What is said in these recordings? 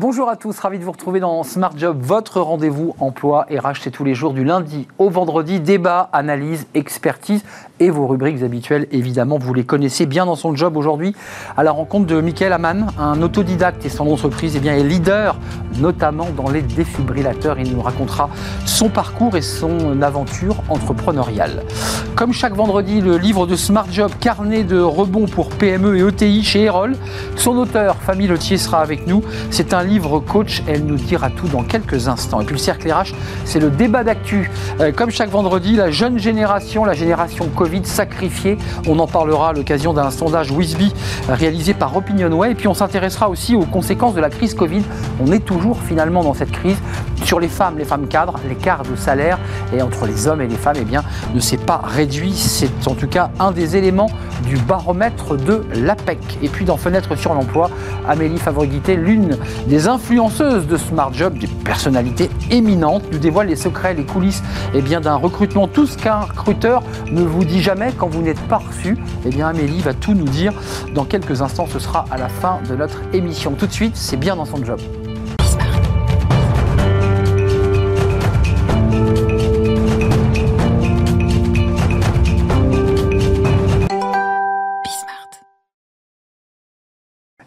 Bonjour à tous, ravi de vous retrouver dans Smart Job, votre rendez-vous emploi et racheter tous les jours du lundi au vendredi. Débat, analyse, expertise et vos rubriques habituelles, évidemment, vous les connaissez bien dans son job aujourd'hui. À la rencontre de Michael Amann, un autodidacte et son entreprise eh bien, est leader, notamment dans les défibrillateurs. Il nous racontera son parcours et son aventure entrepreneuriale. Comme chaque vendredi, le livre de Smart Job, carnet de rebond pour PME et ETI chez Erol. Son auteur, Famille Letier, sera avec nous. C'est un livre coach. Elle nous dira tout dans quelques instants. Et puis le cercle RH, c'est le débat d'actu. Euh, comme chaque vendredi, la jeune génération, la génération Covid sacrifiée. On en parlera à l'occasion d'un sondage Wisby réalisé par Opinionway. Et puis on s'intéressera aussi aux conséquences de la crise Covid. On est toujours finalement dans cette crise. Sur les femmes, les femmes cadres, l'écart de salaire et entre les hommes et les femmes, eh bien, ne s'est pas réduit. C'est en tout cas un des éléments du baromètre de l'APEC. Et puis dans Fenêtre sur l'emploi, Amélie Favorité, l'une des influenceuses de Smart Job, des personnalités éminentes, nous dévoilent les secrets, les coulisses eh d'un recrutement. Tout ce qu'un recruteur ne vous dit jamais quand vous n'êtes pas reçu. Eh bien, Amélie va tout nous dire dans quelques instants. Ce sera à la fin de notre émission. Tout de suite, c'est bien dans son job.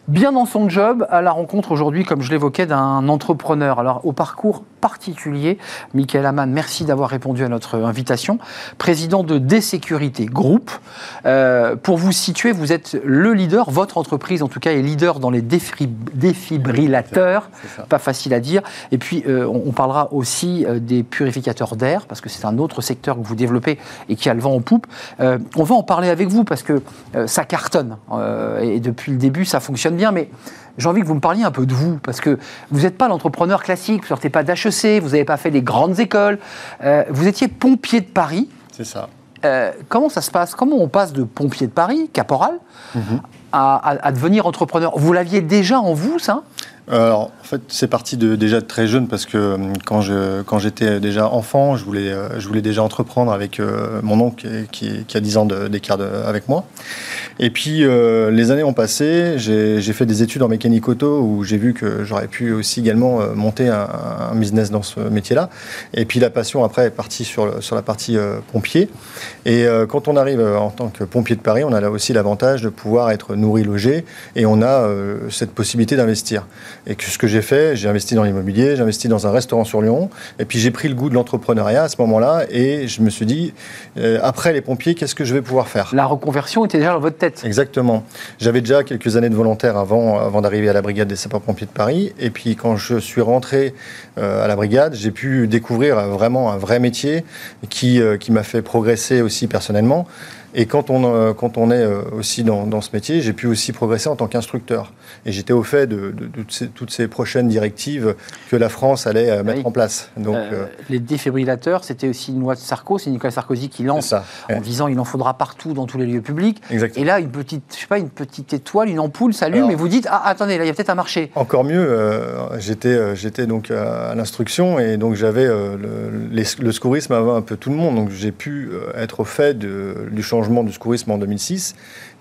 Bien dans son job, à la rencontre aujourd'hui, comme je l'évoquais, d'un entrepreneur. Alors, au parcours particulier, Michael Amann, merci d'avoir répondu à notre invitation. Président de Désécurité Group. Euh, pour vous situer, vous êtes le leader, votre entreprise en tout cas est leader dans les défibrillateurs. Pas facile à dire. Et puis, euh, on, parlera aussi euh, des purificateurs d'air, parce que c'est un autre secteur que vous développez et qui a le vent en poupe. on va en parler avec vous parce que ça cartonne. et depuis le début, ça fonctionne bien mais j'ai envie que vous me parliez un peu de vous, parce que vous n'êtes pas l'entrepreneur classique, vous ne sortez pas d'HEC, vous n'avez pas fait des grandes écoles, euh, vous étiez pompier de Paris. C'est ça. Euh, comment ça se passe? Comment on passe de pompier de Paris, caporal, mhm. à, devenir entrepreneur? Vous l'aviez déjà en vous, ça? Alors, en fait, c'est parti de, déjà de très jeune parce que euh, quand, je, quand j'étais déjà enfant, je voulais, euh, je voulais déjà entreprendre avec euh, mon oncle qui, qui, a 10 ans d'écart avec moi. Et puis, les années ont passé, j'ai, fait des études en mécanique auto où j'ai vu que j'aurais pu aussi également monter un, un, business dans ce métier-là. Et puis, la passion après est partie sur, sur la partie pompier. Et quand on arrive en tant que pompier de Paris, on a là aussi l'avantage de pouvoir être nourri, logé et on a cette possibilité d'investir. Et que ce que j'ai fait, j'ai investi dans l'immobilier, j'ai investi dans un restaurant sur Lyon, et puis j'ai pris le goût de l'entrepreneuriat à ce moment-là, et je me suis dit, euh, après les pompiers, qu'est-ce que je vais pouvoir faire? La reconversion était déjà dans votre tête Exactement. J'avais déjà quelques années de volontaire avant, avant d'arriver à la brigade des sapeurs-pompiers de Paris, et puis quand je suis rentré euh, à la brigade, j'ai pu découvrir vraiment un vrai métier qui, euh, qui m'a fait progresser aussi personnellement. Et quand on, euh, quand on est euh, aussi dans, dans ce métier, j'ai pu aussi progresser en tant qu'instructeur. Et j'étais au fait de, de, toutes, ces, prochaines directives que la France allait euh, mettre en place. Donc, les défibrillateurs, c'était aussi une loi de Sarkozy, c'est Nicolas Sarkozy qui lance ça, en disant il en faudra partout dans tous les lieux publics. Exactement. Et là, une petite, je sais pas, une petite étoile, une ampoule s'allume et vous dites ah attendez, là il y a peut-être un marché. Encore mieux, j'étais j'étais donc à l'instruction et donc j'avais le, le, secourisme avant un peu tout le monde, donc j'ai pu être au fait du changement du secourisme en 2006,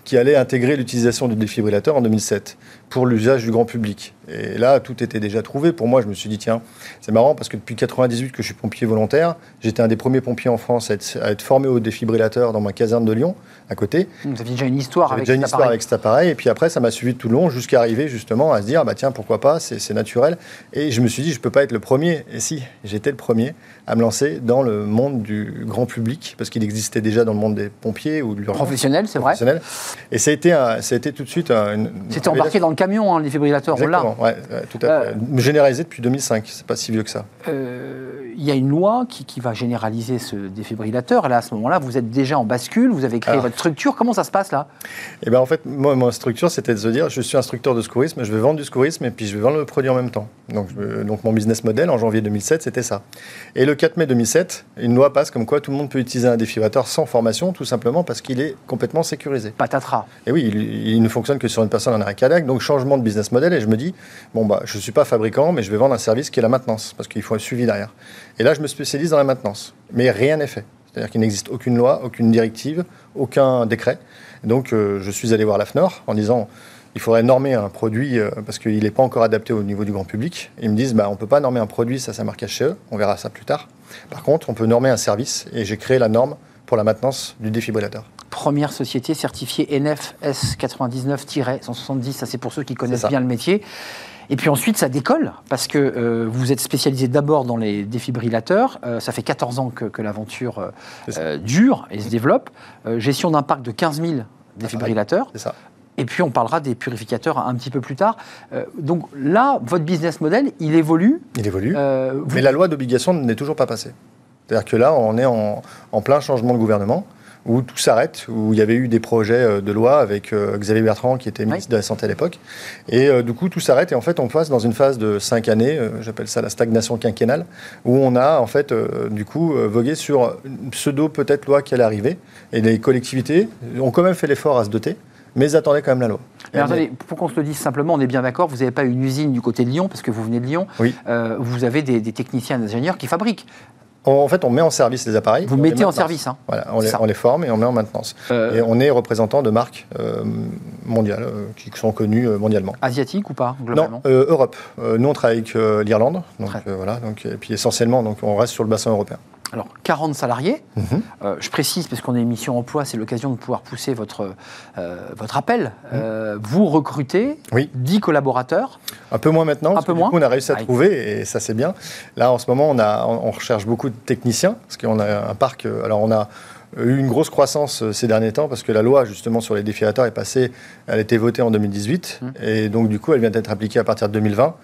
qui allait intégrer l'utilisation du défibrillateur en 2007 pour l'usage du grand public. Et là, tout était déjà trouvé. Pour moi, je me suis dit, tiens, c'est marrant parce que depuis 98 que je suis pompier volontaire, j'étais un des premiers pompiers en France à être, formé au défibrillateur dans ma caserne de Lyon, à côté. Vous aviez déjà une histoire avec déjà une histoire avec cet appareil. Et puis après, ça m'a suivi tout le long jusqu'à arriver justement à se dire, bah tiens, pourquoi pas, c'est naturel. Et je me suis dit, je ne peux pas être le premier. Et si, j'étais le premier à me lancer dans le monde du grand public, parce qu'il existait déjà dans le monde des pompiers ou du professionnel, c'est vrai. Et ça a été, ça a été tout de suite. C'était embarqué dans le camion, hein, le défibrillateur. Exactement, ouais, tout à fait. Euh, généralisé depuis 2005, c'est pas si vieux que ça. Euh, il y a une loi qui, qui, va généraliser ce défibrillateur. Et là, à ce moment-là, vous êtes déjà en bascule, vous avez créé votre structure. Comment ça se passe là Eh bien, en fait, moi, ma structure, c'était de se dire je suis instructeur de secourisme, je vais vendre du secourisme et puis je vais vendre le produit en même temps. Donc, donc mon business model en janvier 2007, c'était ça. Et le 4 mai 2007, une loi passe comme quoi tout le monde peut utiliser un défibrillateur sans formation, tout simplement parce qu'il est complètement sécurisé. Patatras. Et oui, il, ne fonctionne que sur une personne en arrêt cardiaque. Donc, changement de business model. Et je me dis bon, bah, je ne suis pas fabricant, mais je vais vendre un service qui est la maintenance parce qu'il faut un suivi derrière. Et là, je me spécialise dans la maintenance. Mais rien n'est fait. C'est-à-dire qu'il n'existe aucune loi, aucune directive, aucun décret. Donc, euh, je suis allé voir l'AFNOR en disant il faudrait normer un produit euh, parce qu'il n'est pas encore adapté au niveau du grand public. Ils me disent, bah, on ne peut pas normer un produit, ça, ça marque HCE, on verra ça plus tard. Par contre, on peut normer un service et j'ai créé la norme pour la maintenance du défibrillateur. Première société certifiée NFS 99-170, ça c'est pour ceux qui connaissent bien le métier. Et puis ensuite, ça décolle, parce que euh, vous êtes spécialisé d'abord dans les défibrillateurs. Euh, ça fait 14 ans que, l'aventure euh, dure et se développe. gestion d'un parc de 15 000 défibrillateurs. C'est ça. Et puis on parlera des purificateurs un petit peu plus tard. donc là, votre business model, il évolue. Il évolue. Mais la loi d'obligation n'est toujours pas passée. C'est-à-dire que là, on est en plein changement de gouvernement où tout s'arrête, où il y avait eu des projets euh, de loi avec euh, Xavier Bertrand qui était ministre de la Santé à l'époque. Et euh, du coup, tout s'arrête et en fait, on passe dans une phase de cinq années, j'appelle ça la stagnation quinquennale, où on a en fait, du coup, vogué sur une pseudo peut-être loi qui allait arriver. Et les collectivités ont quand même fait l'effort à se doter mais ils attendaient quand même la loi. Mais attendez, pour qu'on se le dise simplement, on est bien d'accord, vous n'avez pas une usine du côté de Lyon, parce que vous venez de Lyon. Oui. vous avez des, des techniciens, des ingénieurs qui fabriquent en fait, on met en service les appareils. Vous mettez en service, hein. Voilà, on les, forme et on met en maintenance. Euh, et on est représentant de marques euh, mondiales euh, qui sont connues mondialement. Asiatiques ou pas globalement Non, Europe. nous, on travaille avec l'Irlande, donc voilà. Donc, et puis essentiellement, donc on reste sur le bassin européen. Alors, 40 salariés. Mhm. Euh, je précise, parce qu'on est émission emploi, c'est l'occasion de pouvoir pousser votre, euh, votre appel. Mhm. Euh, vous recrutez 10 collaborateurs. Un peu moins maintenant. Un peu moins. on a réussi à trouver, et ça c'est bien. Là, en ce moment, on, a, on recherche beaucoup de techniciens, parce qu'on a un parc. Alors, on a eu une grosse croissance ces derniers temps parce que la loi justement sur les défilateurs est passée, elle a été votée en 2018 mhm. et donc du coup elle vient d'être appliquée à partir de 2020.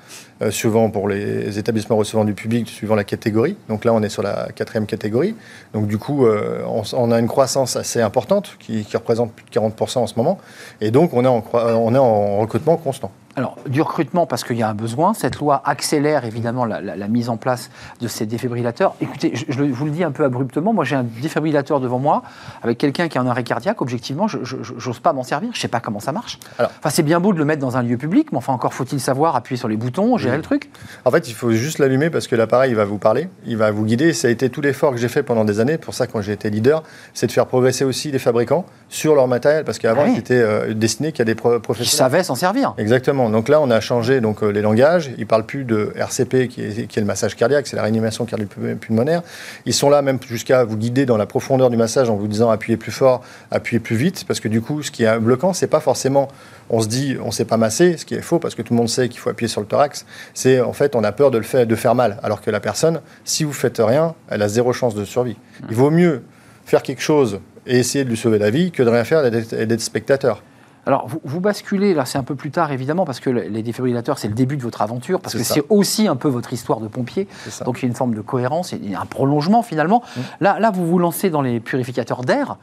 Euh, suivant pour les établissements recevant du public, suivant la catégorie. Donc là, on est sur la quatrième catégorie. Donc du coup, euh, on, a une croissance assez importante qui, représente plus de 40% en ce moment. Et donc, on est en, on est en recrutement constant. Alors, du recrutement parce qu'il y a un besoin. Cette loi accélère évidemment la, mise en place de ces défibrillateurs. Écoutez, je, vous le dis un peu abruptement. Moi, j'ai un défibrillateur devant moi avec quelqu'un qui a un arrêt cardiaque. Objectivement, je n'ose pas m'en servir. Je ne sais pas comment ça marche. Alors, enfin, c'est bien beau de le mettre dans un lieu public, mais enfin, encore faut-il savoir appuyer sur les boutons, le truc En fait, il faut juste l'allumer parce que l'appareil, il va vous parler, il va vous guider. Ça a été tout l'effort que j'ai fait pendant des années. Pour ça, quand j'ai été leader, c'est de faire progresser aussi les fabricants sur leur matériel parce qu'avant, ah c'était euh, destiné qu'à des professionnels. Qui savaient s'en servir. Exactement. Donc là, on a changé donc, euh, les langages. Ils ne parlent plus de RCP, qui est, qui est le massage cardiaque, c'est la réanimation cardio-pulmonaire. Ils sont là même jusqu'à vous guider dans la profondeur du massage en vous disant appuyez plus fort, appuyez plus vite. Parce que du coup, ce qui est bloquant, c'est pas forcément on se dit on ne sait pas masser, ce qui est faux parce que tout le monde sait qu'il faut appuyer sur le thorax. C'est en fait on a peur de le faire, de faire mal, alors que la personne, si vous faites rien, elle a zéro chance de survie. Il vaut mieux faire quelque chose et essayer de lui sauver la vie que de rien faire et d'être spectateur. Alors, vous, basculez, là c'est un peu plus tard évidemment, parce que les défibrillateurs c'est le début de votre aventure, parce que c'est aussi un peu votre histoire de pompier. Donc il y a une forme de cohérence et un prolongement finalement. Mmh. Là, là, vous vous lancez dans les purificateurs d'air,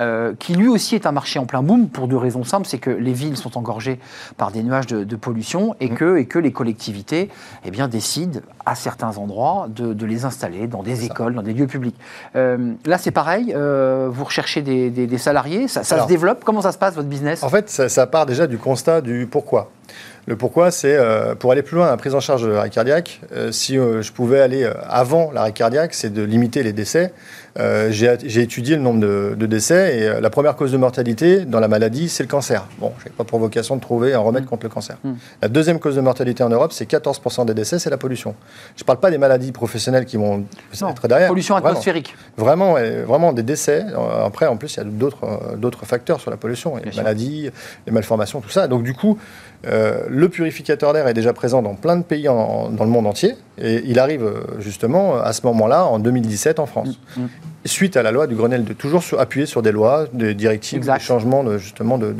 euh, qui lui aussi est un marché en plein boom pour deux raisons simples c'est que les villes sont engorgées par des nuages de, pollution et, mmh. que, et que les collectivités eh bien, décident à certains endroits de, les installer dans des écoles, dans des lieux publics. Euh, là c'est pareil, euh, vous recherchez des, salariés, ça, se développe, comment ça se passe votre business? En fait, ça, part déjà du constat du pourquoi. Le pourquoi, c'est euh, pour aller plus loin, la prise en charge de l'arrêt cardiaque. Euh, si euh, je pouvais aller avant l'arrêt cardiaque, c'est de limiter les décès. J'ai étudié le nombre de, décès et la première cause de mortalité dans la maladie, c'est le cancer. Bon, je n'ai pas pour vocation de trouver un remède mmh. contre le cancer. Mmh. La deuxième cause de mortalité en Europe, c'est 14% des décès, c'est la pollution. Je ne parle pas des maladies professionnelles qui vont être derrière. Pollution atmosphérique. Vraiment, vraiment, des décès. Après, en plus, il y a d'autres facteurs sur la pollution, les maladies, les malformations, tout ça. Donc du coup, euh, le purificateur d'air est déjà présent dans plein de pays dans le monde entier et il arrive euh, justement à ce moment-là, en 2017, en France. Mm, mm. Suite à la loi du Grenelle, de toujours appuyer sur des lois, des directives, des changements de, justement de,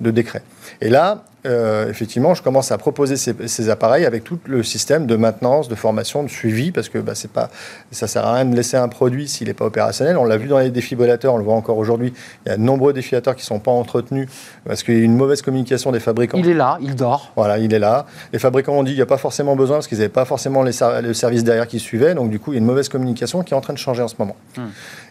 de décrets. Et là, euh, effectivement, je commence à proposer ces, appareils avec tout le système de maintenance, de formation, de suivi, parce que bah, c'est pas, ça sert à rien de laisser un produit s'il n'est pas opérationnel. On l'a vu dans les défibrillateurs, on le voit encore aujourd'hui. Il y a de nombreux défibrillateurs qui ne sont pas entretenus parce qu'il y a une mauvaise communication des fabricants. Il est là, il dort. Voilà, il est là. Les fabricants ont dit qu'il n'y a pas forcément besoin parce qu'ils n'avaient pas forcément les, le service derrière qui suivait. Donc du coup, il y a une mauvaise communication qui est en train de changer en ce moment. Hmm.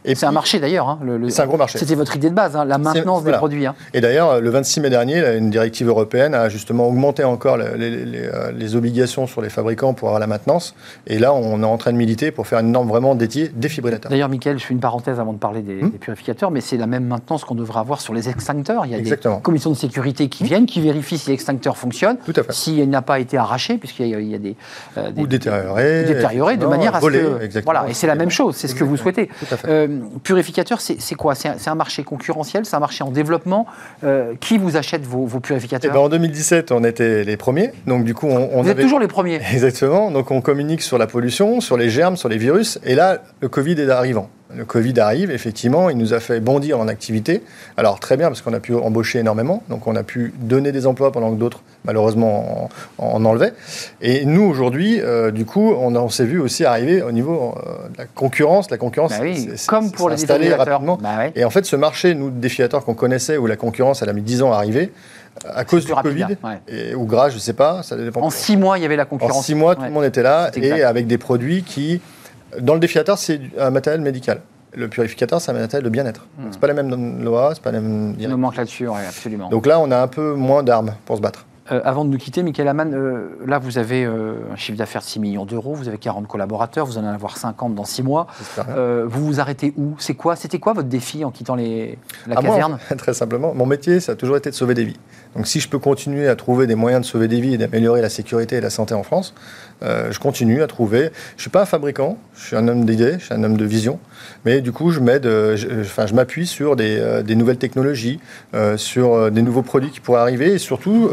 C'est un marché d'ailleurs. Hein, c'est un gros marché. C'était votre idée de base, hein, la maintenance des produits. Hein. Et d'ailleurs, le 26 mai dernier, une directive européenne a justement augmenté encore euh, les, obligations sur les fabricants pour avoir la maintenance. Et là, on est en train de militer pour faire une norme vraiment dédiée défibrillateur. D'ailleurs, Michael, je fais une parenthèse avant de parler des, hmm. purificateurs, mais c'est la même maintenance qu'on devrait avoir sur les extincteurs. Il y a des commissions de sécurité qui viennent, qui vérifient si l'extincteur fonctionne, s'il n'a pas été arraché, puisqu'il y, a des, euh, Ou détérioré. Détérioré, de manière à ce que... Voilà, et c'est la même chose, c'est ce que vous souhaitez. Tout à fait. Euh, purificateur, c'est quoi? C'est un, marché concurrentiel, c'est un marché en développement. Euh, qui vous achète vos, purificateurs? Eh ben, En 2017, on était les premiers. Donc du coup, on, vous êtes toujours les premiers. Exactement. Donc on communique sur la pollution, sur les germes, sur les virus. Et là, le Covid est arrivant. Le Covid arrive, effectivement, il nous a fait bondir en activité. Alors très bien, parce qu'on a pu embaucher énormément, donc on a pu donner des emplois pendant que d'autres, malheureusement, en, enlevaient. Et nous, aujourd'hui, euh, du coup, on, s'est vu aussi arriver au niveau euh, de la concurrence. La concurrence, bah oui, comme pour les rapidement. Bah Et en fait, ce marché, nous, défilateurs qu'on connaissait, où la concurrence, elle a mis 10 ans à arriver, à cause du Covid, et, ou grâce, je ne sais pas, ça dépend. En 6 mois, il y avait la concurrence. En 6 mois, tout le monde était là, et avec des produits qui dans le défilateur, c'est un matériel médical. Le purificateur, c'est un matériel de bien-être. Ce hmm. C'est pas la même loi, c'est pas la même. Il nous manque là-dessus, absolument. Donc là, on a un peu moins d'armes pour se battre. Euh, avant de nous quitter, Michael Amann, euh, là vous avez euh, un chiffre d'affaires de 6 millions d'euros, vous avez 40 collaborateurs, vous en allez avoir 50 dans 6 mois. vous vous arrêtez où? C'est quoi C'était quoi votre défi en quittant les, la ah, caserne? Très simplement, mon métier, ça a toujours été de sauver des vies. Donc si je peux continuer à trouver des moyens de sauver des vies et d'améliorer la sécurité et la santé en France, je continue à trouver. Je ne suis pas un fabricant, je suis un homme d'idées, je suis un homme de vision, mais du coup je m'aide, enfin je m'appuie sur des, des, nouvelles technologies, sur des nouveaux produits qui pourraient arriver et surtout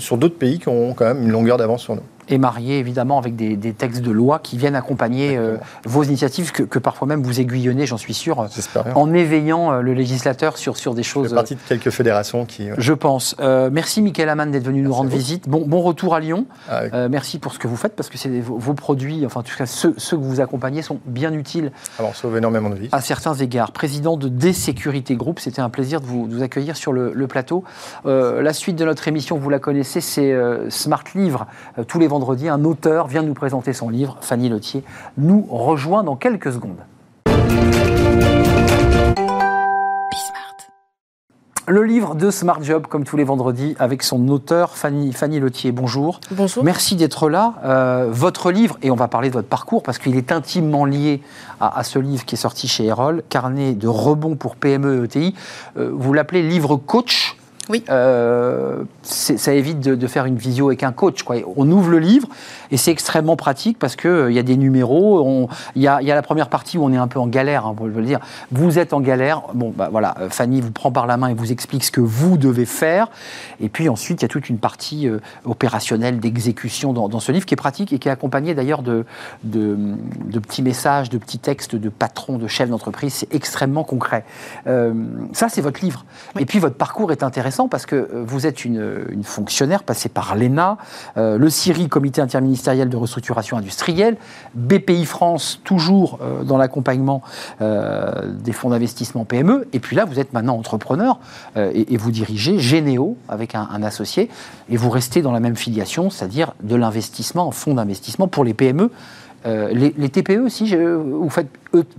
sur d'autres pays qui ont quand même une longueur d'avance sur nous et marié évidemment avec des, textes de loi qui viennent accompagner euh, vos initiatives que, parfois même vous aiguillonnez, j'en suis sûr, en éveillant euh, le législateur sur, sur des choses. Je partie de quelques fédérations qui. Je pense. Euh, merci Michael Amann d'être venu nous rendre visite. Bon, bon retour à Lyon. Ah, merci pour ce que vous faites parce que c'est vos, produits, enfin en tout cas ceux, que vous accompagnez sont bien utiles. Alors on sauve énormément de vies. À certains égards. Président de D-Sécurité Group, c'était un plaisir de vous, accueillir sur le, le plateau. la suite de notre émission, vous la connaissez, c'est Smart Livre tous les vendredi, un auteur vient nous présenter son livre. Fanny Letier nous rejoint dans quelques secondes. Le livre de Smart Job, comme tous les vendredis, avec son auteur Fanny, Fanny Letier. Bonjour. Bonjour. Merci d'être là. Euh, votre livre, et on va parler de votre parcours parce qu'il est intimement lié à, ce livre qui est sorti chez Erol, Carnet de rebond pour PME et ETI. Euh, vous l'appelez livre coach. Oui. Euh, ça évite de, faire une visio avec un coach. Quoi. On ouvre le livre et c'est extrêmement pratique parce qu'il euh, y a des numéros. Il y, a, la première partie où on est un peu en galère, hein, pour le dire. Vous êtes en galère. Bon, bah voilà, euh, Fanny vous prend par la main et vous explique ce que vous devez faire. Et puis ensuite, il y a toute une partie opérationnelle d'exécution dans, ce livre qui est pratique et qui est accompagné d'ailleurs de, de, petits messages, de petits textes de patrons, de chefs d'entreprise. C'est extrêmement concret. ça, c'est votre livre. Et puis votre parcours est intéressant parce que euh, vous êtes une, fonctionnaire passée par l'ENA, euh, le CIRI, Comité interministériel de restructuration industrielle, BPI France, toujours euh, dans l'accompagnement des fonds d'investissement PME, et puis là, vous êtes maintenant entrepreneur et, vous dirigez Généo avec un, associé, et vous restez dans la même filiation, c'est-à-dire de l'investissement en fonds d'investissement pour les PME. les, TPE aussi, vous faites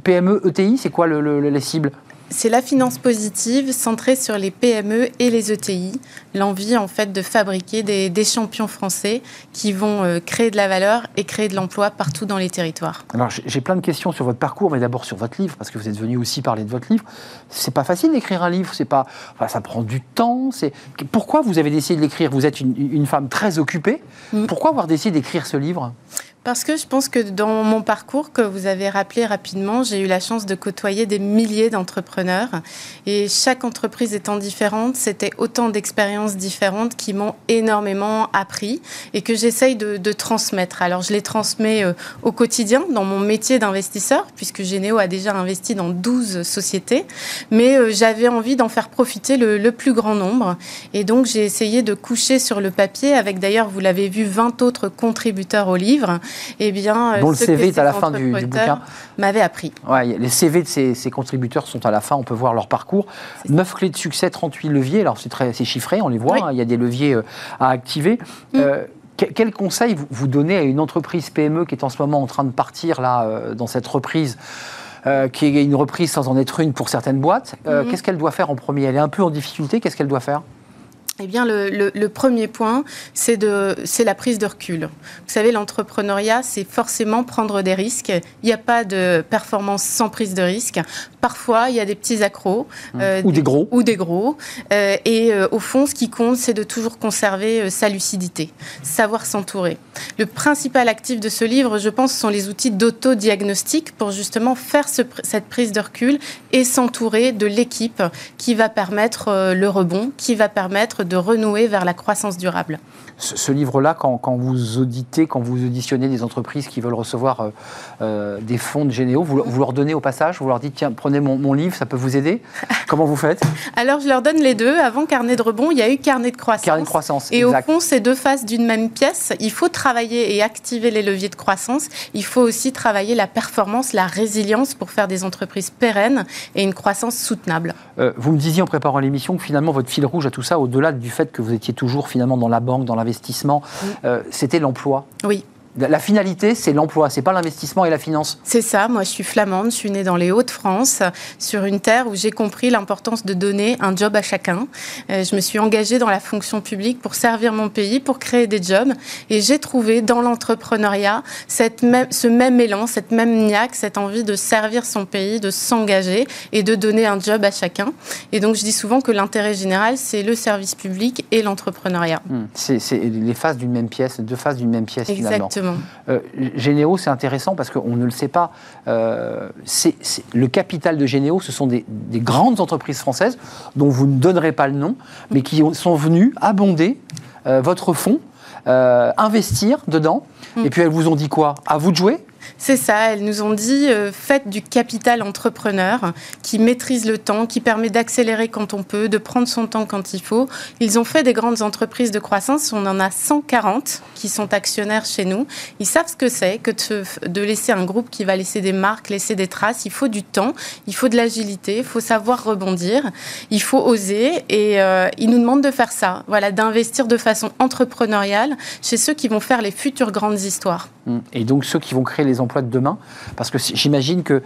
PME, ETI, c'est quoi les cibles c'est la finance positive centrée sur les PME et les ETI. L'envie, en fait, de fabriquer des, champions français qui vont euh, créer de la valeur et créer de l'emploi partout dans les territoires. Alors, j'ai plein de questions sur votre parcours, mais d'abord sur votre livre, parce que vous êtes venu aussi parler de votre livre. C'est pas facile d'écrire un livre, c'est pas, ça prend du temps. C'est pourquoi vous avez décidé de l'écrire? Vous êtes une, femme très occupée. Mm. Pourquoi avoir décidé d'écrire ce livre? Parce que je pense que dans mon parcours, que vous avez rappelé rapidement, j'ai eu la chance de côtoyer des milliers d'entrepreneurs. Et chaque entreprise étant différente, c'était autant d'expériences différentes qui m'ont énormément appris et que j'essaye de, transmettre. Alors je les transmets euh, au quotidien dans mon métier d'investisseur, puisque Généo a déjà investi dans 12 sociétés. Mais euh, j'avais envie d'en faire profiter le, le, plus grand nombre. Et donc j'ai essayé de coucher sur le papier, avec d'ailleurs, vous l'avez vu, 20 autres contributeurs au livre eh bien, euh, dont le CV est à la fin du, bouquin, m'avait appris. Ouais, les CV de ces, contributeurs sont à la fin, on peut voir leur parcours. 9 clés de succès, 38 leviers, alors c'est très chiffré, on les voit, hein, il y a des leviers euh, à activer. Mm. Euh, quel conseil vous donnez à une entreprise PME qui est en ce moment en train de partir là, dans cette reprise euh, qui est une reprise sans en être une pour certaines boîtes? Euh, Mhm. Qu'est-ce qu'elle doit faire en premier? Elle est un peu en difficulté. Qu'est-ce qu'elle doit faire? Eh bien, le, le- le premier point, c'est de, c'est la prise de recul. Vous savez, l'entrepreneuriat, c'est forcément prendre des risques. Il n'y a pas de performance sans prise de risque. Parfois, il y a des petits accros. euh, Ou des gros. Ou des gros. Euh, et euh, au fond, ce qui compte, c'est de toujours conserver sa lucidité, savoir s'entourer. Le principal actif de ce livre, je pense, sont les outils d'autodiagnostic pour justement faire ce cette prise de recul et s'entourer de l'équipe qui va permettre le rebond, qui va permettre de renouer vers la croissance durable. Ce, ce livre-là, quand, quand vous auditez, quand vous auditionnez des entreprises qui veulent recevoir euh, euh, des fonds de Généo, vous, vous leur donnez au passage, vous leur dites tiens, prenez mon, mon livre, ça peut vous aider? Comment vous faites? Alors, je leur donne les deux. Avant carnet de rebond, il y a eu carnet de croissance. Carnet de croissance. Et exact. au fond, c'est deux faces d'une même pièce. Il faut travailler et activer les leviers de croissance. Il faut aussi travailler la performance, la résilience pour faire des entreprises pérennes et une croissance soutenable. Euh, vous me disiez en préparant l'émission que finalement votre fil rouge à tout ça, au-delà du fait que vous étiez toujours finalement dans la banque, dans l'investissement, euh, c'était l'emploi. Oui. La finalité, c'est l'emploi, c'est pas l'investissement et la finance. C'est ça, moi je suis flamande, je suis née dans les Hauts-de-France, sur une terre où j'ai compris l'importance de donner un job à chacun. Euh, je me suis engagée dans la fonction publique pour servir mon pays, pour créer des jobs. Et j'ai trouvé dans l'entrepreneuriat ce même élan, cette même niaque, cette envie de servir son pays, de s'engager et de donner un job à chacun. Et donc je dis souvent que l'intérêt général, c'est le service public et l'entrepreneuriat. Hmm. C'est les faces d'une même pièce, deux faces d'une même pièce finalement. Exactement. Euh, Généo, c'est intéressant parce qu'on ne le sait pas. Euh, c'est- c'est- le capital de Généo, ce sont des, des grandes entreprises françaises dont vous ne donnerez pas le nom, mais qui ont- sont venues abonder euh, votre fonds, investir dedans. Mm. Et puis elles vous ont dit quoi? À vous de jouer? C'est ça, elles nous ont dit euh, faites du capital entrepreneur qui maîtrise le temps, qui permet d'accélérer quand on peut, de prendre son temps quand il faut. Ils ont fait des grandes entreprises de croissance, on en a 140 qui sont actionnaires chez nous. Ils savent ce que c'est que de, se- de laisser un groupe qui va laisser des marques, laisser des traces. Il faut du temps, il faut de l'agilité, il faut savoir rebondir, il faut oser et euh, ils nous demandent de faire ça, voilà, d'investir de façon entrepreneuriale chez ceux qui vont faire les futures grandes histoires. Et donc ceux qui vont créer les emplois de demain, parce que j'imagine qu'il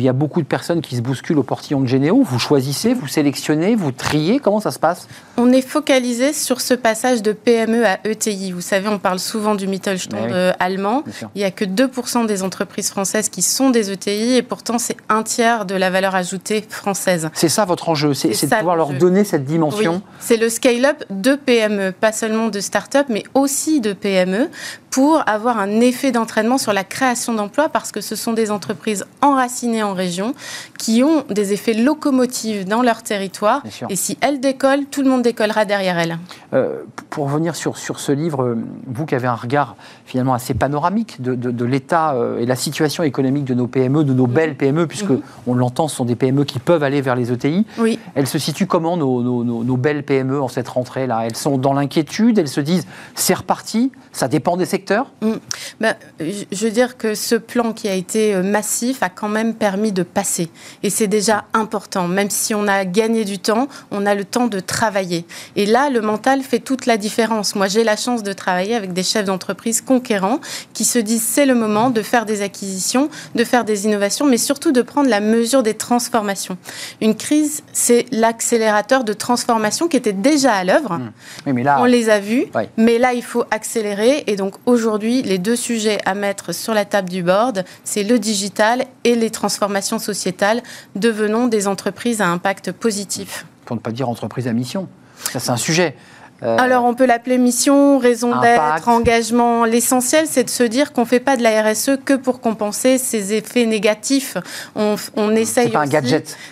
y a beaucoup de personnes qui se bousculent au portillon de Généo. Vous choisissez, vous sélectionnez, vous triez. Comment ça se passe? On est focalisé sur ce passage de PME à ETI. Vous savez, on parle souvent du Mittelstand Mais oui. euh, allemand. Il n'y a que 2% des entreprises françaises qui sont des ETI et pourtant c'est un tiers de la valeur ajoutée française. C'est ça votre enjeu, c'est de pouvoir leur donner cette dimension. Oui, c'est le scale-up de PME, pas seulement de start-up, mais aussi de PME, pour avoir un effet d'entraînement sur la création d'emplois, parce que ce sont des entreprises enracinées en région, qui ont des effets locomotives dans leur territoire, et si elles décollent, tout le monde décollera derrière elles. Euh, pour revenir sur, sur ce livre, euh, vous qui avez un regard finalement assez panoramique de, de- de l'état euh, et la situation économique de nos PME, de nos belles PME, puisque Mhm. on l'entend, ce sont des PME qui peuvent aller vers les ETI. Oui. Elles se situent comment nos, nos- nos- nos belles PME en cette rentrée-là? Elles sont dans l'inquiétude, elles se disent c'est reparti, ça dépend des secteurs Ben, je veux dire que ce plan qui a été euh, massif a quand même permis de passer. Et c'est déjà important. Même si on a gagné du temps, on a le temps de travailler. Et là, le mental fait toute la différence. Moi, j'ai la chance de travailler avec des chefs d'entreprise conquérants qui se disent c'est le moment de faire des acquisitions, de faire des innovations, mais surtout de prendre la mesure des transformations. Une crise, c'est l'accélérateur de transformation qui était déjà à l'œuvre. Oui, là, On les a vus, mais là, il faut accélérer. Et donc, aujourd'hui, les deux sujets à mettre sur la table du board, c'est le digital et les transformations sociétales. Devenons des entreprises à impact positif. pour ne pas dire entreprise à mission, ça c'est un sujet. Euh, Alors, on peut l'appeler mission, raison d'être, engagement. L'essentiel, c'est de se dire qu'on ne fait pas de la RSE que pour compenser ces effets négatifs. On, on essaye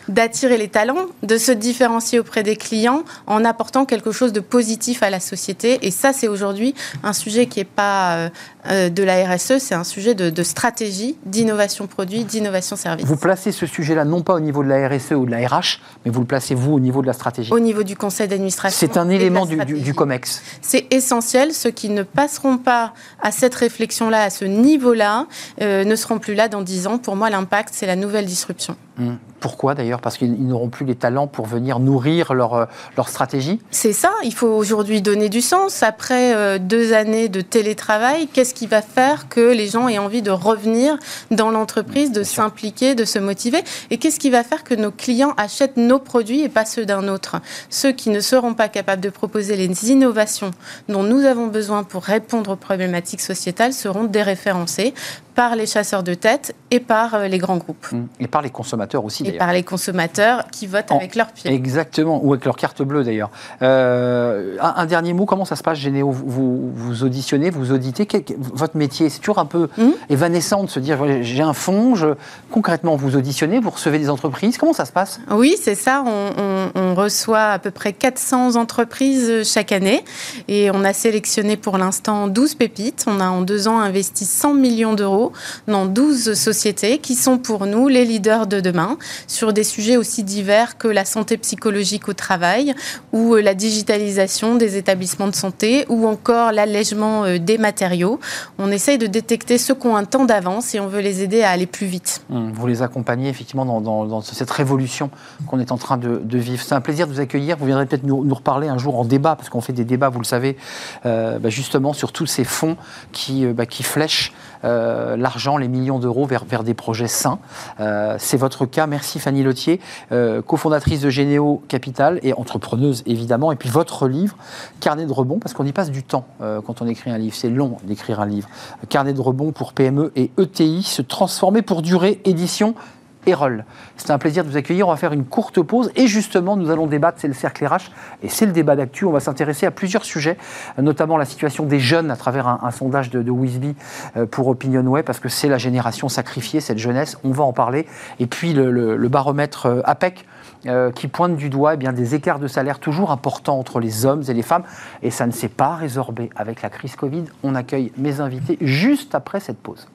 d'attirer les talents, de se différencier auprès des clients en apportant quelque chose de positif à la société. Et ça, c'est aujourd'hui un sujet qui n'est pas euh, de la RSE, c'est un sujet de, de stratégie, d'innovation produit, d'innovation service. Vous placez ce sujet-là non pas au niveau de la RSE ou de la RH, mais vous le placez vous au niveau de la stratégie. Au niveau du conseil d'administration. C'est un élément du, du- stratégie. du COMEX. C'est essentiel. Ceux qui ne passeront pas à cette réflexion-là, à ce niveau-là, euh, ne seront plus là dans 10 ans. Pour moi, l'impact, c'est la nouvelle disruption. Pourquoi d'ailleurs? Parce qu'ils n'auront plus les talents pour venir nourrir leur, euh, leur stratégie? C'est ça, il faut aujourd'hui donner du sens. Après euh, deux années de télétravail, qu'est-ce qui va faire que les gens aient envie de revenir dans l'entreprise, de s'impliquer, de se motiver? Et qu'est-ce qui va faire que nos clients achètent nos produits et pas ceux d'un autre? Ceux qui ne seront pas capables de proposer les innovations dont nous avons besoin pour répondre aux problématiques sociétales seront déréférencés par les chasseurs de tête et par euh, les grands groupes. Mmh. Et par les consommateurs aussi. Et par les consommateurs qui votent avec leurs pieds. Exactement, ou avec leur carte bleue d'ailleurs. Euh, un, dernier mot, comment ça se passe, Généo? Vous, vous, auditionnez, vous auditez Votre métier, c'est toujours un peu mmh. évanescent de se dire j'ai un fonds, je... concrètement, vous auditionnez, vous recevez des entreprises. Comment ça se passe? Oui, c'est ça. On, on, reçoit à peu près 400 entreprises chaque année et on a sélectionné pour l'instant 12 pépites. On a en deux ans investi 100 millions d'euros dans 12 sociétés qui sont pour nous les leaders de demain sur des sujets aussi divers que la santé psychologique au travail ou euh, la digitalisation des établissements de santé ou encore l'allègement euh, des matériaux. On essaye de détecter ceux qui ont un temps d'avance et on veut les aider à aller plus vite. Hum, vous les accompagnez effectivement dans, cette révolution qu'on est en train de, vivre. C'est un plaisir de vous accueillir. Vous viendrez peut-être nous, reparler un jour en débat, parce qu'on fait des débats, vous le savez, euh, bah, justement sur tous ces fonds qui, bah, qui flèchent euh, l'argent, les millions d'euros vers, des projets sains. Euh, c'est votre cas. Merci Fanny Lotier, euh, cofondatrice de Généo Capital et entrepreneuse évidemment. Et puis votre livre, Carnet de rebond, parce qu'on y passe du temps quand on écrit un livre. C'est long d'écrire un livre. Carnet de rebond pour PME et ETI, se transformer pour durer, édition Erol. C'est un plaisir de vous accueillir. On va faire une courte pause et justement, nous allons débattre. C'est le cercle RH et c'est le débat d'actu. On va s'intéresser à plusieurs sujets, notamment la situation des jeunes à travers un, sondage de, de Wisby euh, pour Opinionway, parce que c'est la génération sacrifiée, cette jeunesse. On va en parler. Et puis le, baromètre euh, APEC. Euh, qui pointe du doigt eh bien, des écarts de salaire toujours importants entre les hommes et les femmes. Et ça ne s'est pas résorbé avec la crise Covid. On accueille mes invités juste après cette pause.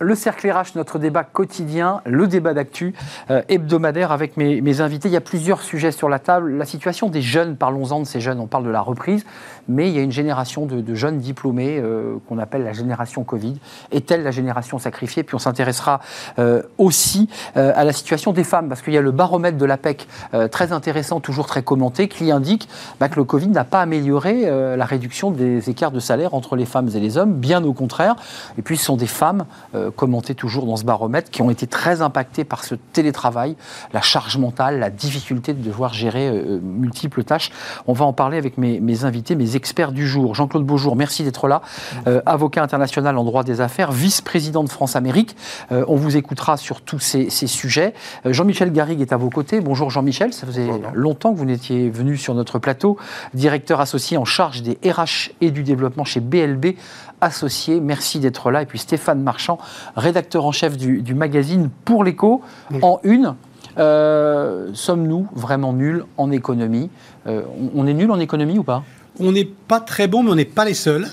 Le cercle RH, notre débat quotidien, le débat d'actu euh, hebdomadaire avec mes, invités. Il y a plusieurs sujets sur la table. La situation des jeunes, parlons-en de ces jeunes, on parle de la reprise, mais il y a une génération de, jeunes diplômés euh, qu'on appelle la génération Covid. Est-elle la génération sacrifiée? Puis on s'intéressera euh, aussi à la situation des femmes, parce qu'il y a le baromètre de l'APEC, très intéressant, toujours très commenté, qui indique bah, que le Covid n'a pas amélioré la réduction des écarts de salaire entre les femmes et les hommes, bien au contraire. Et puis ce sont des femmes commenté toujours dans ce baromètre, qui ont été très impactés par ce télétravail, la charge mentale, la difficulté de devoir gérer euh, multiples tâches. On va en parler avec mes, invités, mes experts du jour. Jean-Claude Beaujour, merci d'être là, euh, avocat international en droit des affaires, vice-président de France-Amérique. Euh, on vous écoutera sur tous ces, sujets. Jean-Michel Garrigue est à vos côtés. Bonjour Jean-Michel, ça faisait longtemps que vous n'étiez venu sur notre plateau, directeur associé en charge des RH et du développement chez BLB associé. Merci d'être là. Et puis Stéphane Marchand, rédacteur en chef du, magazine Pour l'écho, en une. Euh, sommes-nous vraiment nuls en économie? Euh, on, est nul en économie ou pas? On n'est pas très bon, mais on n'est pas les seuls.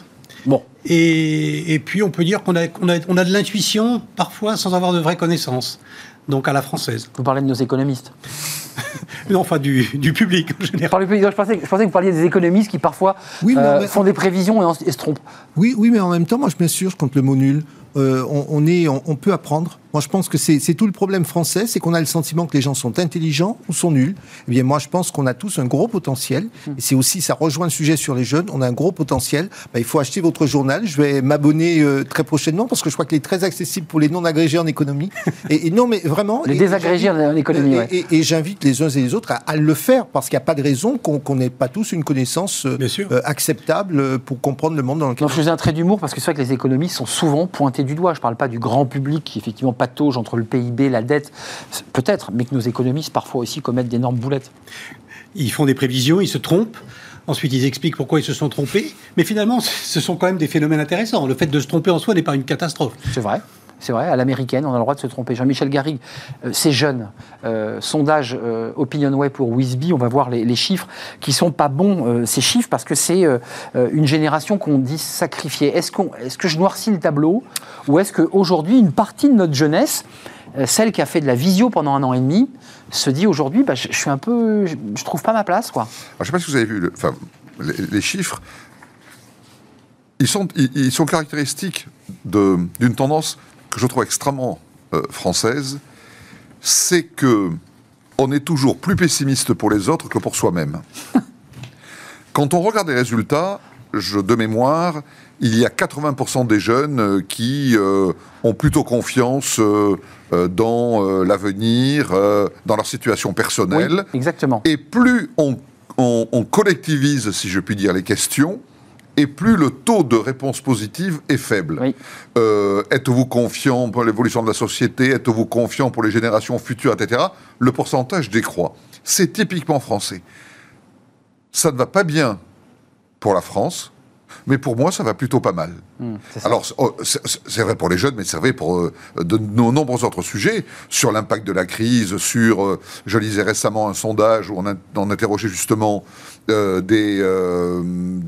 Bon. Et, puis on peut dire qu'on a, on a, on a de l'intuition parfois sans avoir de vraies connaissances. Donc à la française. Vous parlez de nos économistes non, enfin du, public en général. Je pensais, je pensais, que vous parliez des économistes qui parfois euh, font des prévisions et, et, se trompent. Oui, oui, mais en même temps, moi je m'assure contre le mot nul. Euh, on, est, on, peut apprendre. Moi, je pense que c'est tout le problème français, c'est qu'on a le sentiment que les gens sont intelligents ou sont nuls. Eh bien, moi, je pense qu'on a tous un gros potentiel. Et c'est aussi, ça rejoint le sujet sur les jeunes. On a un gros potentiel. Ben, il faut acheter votre journal. Je vais m'abonner euh, très prochainement parce que je crois qu'il est très accessible pour les non agrégés en économie. Et, non, mais vraiment. Les désagrégés en économie. Et, j'invite les uns et les autres à, le faire parce qu'il n'y a pas de raison qu'on n'ait pas tous une connaissance euh, acceptable pour comprendre le monde dans lequel. Non, je faisais un trait d'humour parce que c'est vrai que les économistes sont souvent pointés du doigt. Je ne parle pas du grand public qui effectivement patauge entre le PIB, la dette, peut-être, mais que nos économistes parfois aussi commettent d'énormes boulettes. Ils font des prévisions, ils se trompent. Ensuite, ils expliquent pourquoi ils se sont trompés. Mais finalement, ce sont quand même des phénomènes intéressants. Le fait de se tromper en soi n'est pas une catastrophe. C'est vrai. C'est vrai, à l'américaine, on a le droit de se tromper. Jean-Michel Garrigue, euh, c'est jeune. Euh, sondage OpinionWay pour Wisby, on va voir les, chiffres qui sont pas bons, ces chiffres, parce que c'est une génération qu'on dit sacrifiée. Est-ce est que je noircis le tableau ou est-ce qu'aujourd'hui, une partie de notre jeunesse, celle qui a fait de la visio pendant un an et demi, se dit aujourd'hui, bah, je, suis un peu, je, trouve pas ma place, quoi. je ne sais pas si vous avez vu, enfin, les, chiffres, ils sont, ils, sont caractéristiques d'une tendance que je trouve extrêmement euh, française, c'est que on est toujours plus pessimiste pour les autres que pour soi-même. Quand on regarde les résultats, je, de mémoire, il y a 80% des jeunes euh, qui euh, ont plutôt confiance dans l'avenir, dans leur situation personnelle. exactement. Et plus on on, collectivise, si je puis dire, les questions, et plus le taux de réponse positive est faible. Euh, êtes-vous confiant pour l'évolution de la société? Êtes-vous confiant pour les générations futures, etc. Le pourcentage décroît. C'est typiquement français. Ça ne va pas bien pour la France, mais pour moi, ça va plutôt pas mal. Hmm, Alors, oh, c'est vrai pour les jeunes, mais c'est vrai pour euh, de, nombreux autres sujets, sur l'impact de la crise, sur, euh, je lisais récemment un sondage où on, a, on interrogeait justement euh, des,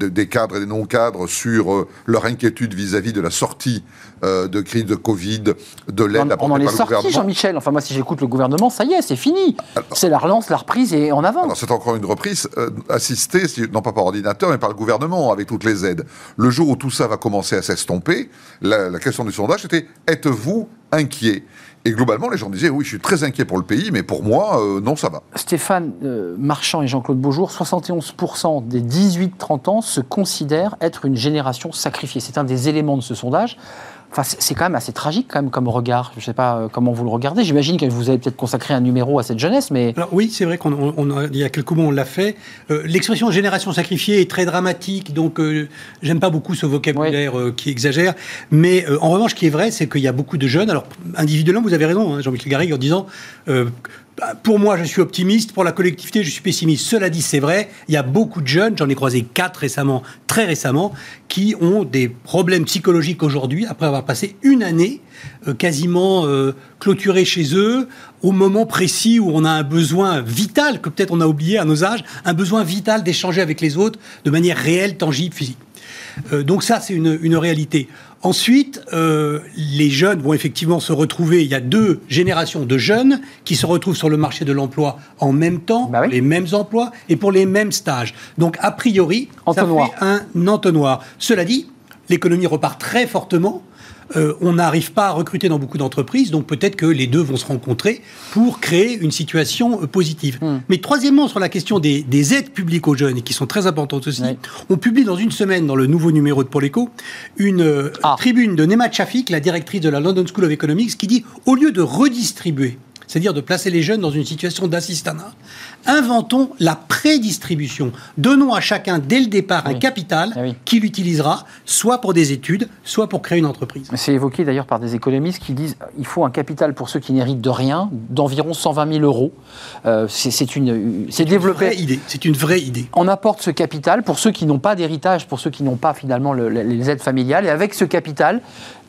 des cadres et des non-cadres sur leur inquiétude vis-à-vis de la sortie de crise de Covid, de l'aide apportée on en est sorti, Jean-Michel. Enfin, moi, si j'écoute le gouvernement, ça y est, c'est fini. C'est la relance, la reprise et en avant. Alors, c'est encore une reprise assistée, non pas par ordinateur, mais par le gouvernement, avec toutes les aides. Le jour où tout ça va commencer à s'estomper, la, question du sondage était êtes-vous inquiet? Et globalement, les gens disaient oui, je suis très inquiet pour le pays, mais pour moi, euh, non, ça va. Stéphane euh, Marchand et Jean-Claude Beaujour, 71% des 18-30 ans se considèrent être une génération sacrifiée. C'est un des éléments de ce sondage. Enfin, c'est quand même assez tragique quand même comme regard. Je ne sais pas euh, comment vous le regardez. J'imagine que vous avez peut-être consacré un numéro à cette jeunesse, mais Alors, oui, c'est vrai qu'il y a quelques mois on l'a fait. Euh, l'expression génération sacrifiée est très dramatique, donc euh, j'aime pas beaucoup ce vocabulaire qui exagère. Mais en revanche, ce qui est vrai, c'est qu'il y a beaucoup de jeunes. Alors individuellement, vous avez raison, hein, Jean-Michel Garrigue, en disant pour moi, je suis optimiste. Pour la collectivité, je suis pessimiste. Cela dit, c'est vrai, il y a beaucoup de jeunes, j'en ai croisé quatre récemment, très récemment, qui ont des problèmes psychologiques aujourd'hui, après avoir passé une année euh, quasiment euh, clôturée chez eux, au moment précis où on a un besoin vital, que peut-être on a oublié à nos âges, un besoin vital d'échanger avec les autres de manière réelle, tangible, physique. Euh, donc ça, c'est une, une réalité. Ensuite, euh, les jeunes vont effectivement se retrouver. Il y a deux générations de jeunes qui se retrouvent sur le marché de l'emploi en même temps, bah les mêmes emplois et pour les mêmes stages. Donc, a priori, ça fait un entonnoir. Cela dit, l'économie repart très fortement. Euh, on n'arrive pas à recruter dans beaucoup d'entreprises, donc peut-être que les deux vont se rencontrer pour créer une situation euh, positive. Hmm. Mais troisièmement, sur la question des, aides publiques aux jeunes, et qui sont très importantes aussi, on publie dans une semaine, dans le nouveau numéro de Poléco, une euh, ah. tribune de Nema Chafik, la directrice de la London School of Economics, qui dit, au lieu de redistribuer c'est-à-dire de placer les jeunes dans une situation d'assistanat. Inventons la prédistribution. Donnons à chacun dès le départ un capital ah qu'il utilisera soit pour des études, soit pour créer une entreprise. C'est évoqué d'ailleurs par des économistes qui disent qu'il faut un capital pour ceux qui n'héritent de rien d'environ 120 000 euros. Euh, c'est une, c'est développé. idée. C'est une vraie idée. On apporte ce capital pour ceux qui n'ont pas d'héritage, pour ceux qui n'ont pas finalement les aides familiales, et avec ce capital,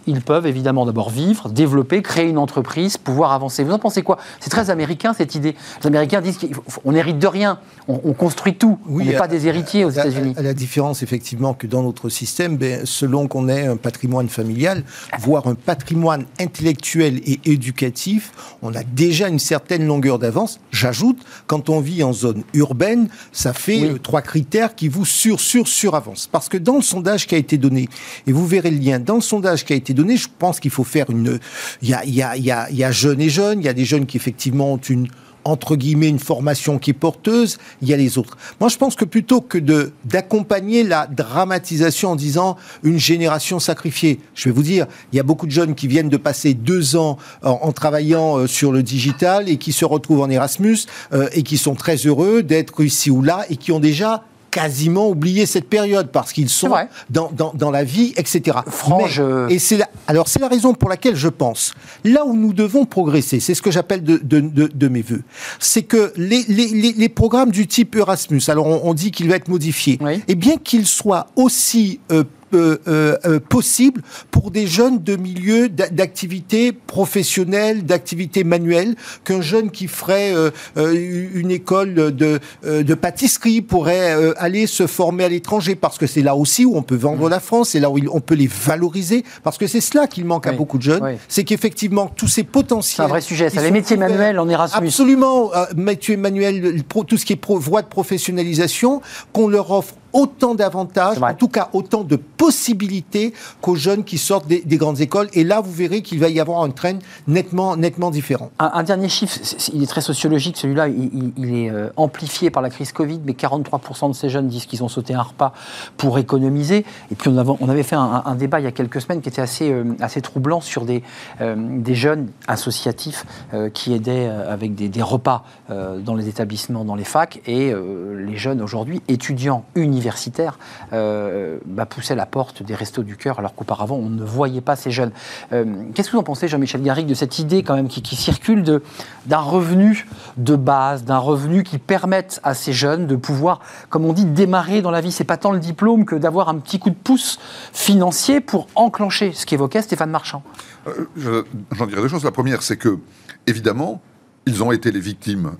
ils peuvent évidemment d'abord vivre, développer, créer une entreprise, pouvoir avancer. Vous en pensez quoi? C'est très américain cette idée. Les Américains disent qu'on hérite de rien, on, construit tout. on n'est pas des héritiers aux États-Unis. La, différence effectivement que dans notre système, ben, selon qu'on ait un patrimoine familial, voire un patrimoine intellectuel et éducatif, on a déjà une certaine longueur d'avance. J'ajoute, quand on vit en zone urbaine, ça fait euh, trois critères qui vous sur sur sur avance. Parce que dans le sondage qui a été donné, et vous verrez le lien, dans le sondage qui a été donné. Je pense qu'il faut faire une. Il y a, jeunes et jeunes. Il y a des jeunes qui effectivement ont une entre guillemets une formation qui est porteuse, il y a les autres. Moi, je pense que plutôt que d'accompagner la dramatisation en disant une génération sacrifiée, je vais vous dire, il y a beaucoup de jeunes qui viennent de passer deux ans en, travaillant euh, sur le digital et qui se retrouvent en Erasmus euh, et qui sont très heureux d'être ici ou là et qui ont déjà quasiment oublié cette période parce qu'ils sont dans, dans, dans, la vie, etc. Frange. et c'est la, alors c'est la raison pour laquelle je pense là où nous devons progresser, c'est ce que j'appelle de, de, de, mes voeux, c'est que les, les, les, programmes du type Erasmus, alors on, dit qu'il va être modifié, et bien qu'il soit aussi euh, euh, euh, possible pour des jeunes de milieux d'activité professionnelle, d'activité manuelle, qu'un jeune qui ferait une école de, de pâtisserie pourrait aller se former à l'étranger, parce que c'est là aussi où on peut vendre mmh. la France, c'est là où on peut les valoriser, parce que c'est cela qu'il manque à beaucoup de jeunes, c'est qu'effectivement tous ces potentiels... C'est un vrai sujet, ça, les métiers manuels en Erasmus. Absolument, métiers manuels, tout ce qui est voie de professionnalisation, qu'on leur offre autant d'avantages, en tout cas autant de possibilités qu'aux jeunes qui sortent des, grandes écoles. Et là, vous verrez qu'il va y avoir un train nettement, nettement différent. Un, dernier chiffre, il est très sociologique, celui-là, il, est euh, amplifié par la crise Covid, mais 43% de ces jeunes disent qu'ils ont sauté un repas pour économiser. Et puis on avait, on avait fait un, débat il y a quelques semaines qui était assez, euh, assez troublant sur des, euh, des jeunes associatifs qui aidaient avec des, des repas dans les établissements, dans les facs, et les jeunes aujourd'hui étudiants universitaires universitaires euh, bah, poussaient la porte des restos du cœur, alors qu'auparavant, on ne voyait pas ces jeunes. Euh, qu'est-ce que vous en pensez, Jean-Michel Garrigue, de cette idée quand même qui, circule d'un revenu de base, d'un revenu qui permette à ces jeunes de pouvoir, comme on dit, démarrer dans la vie? C'est pas tant le diplôme que d'avoir un petit coup de pouce financier pour enclencher, ce qu'évoquait Stéphane Marchand. Euh, j'en dirais deux choses. La première, c'est que, évidemment, ils ont été les victimes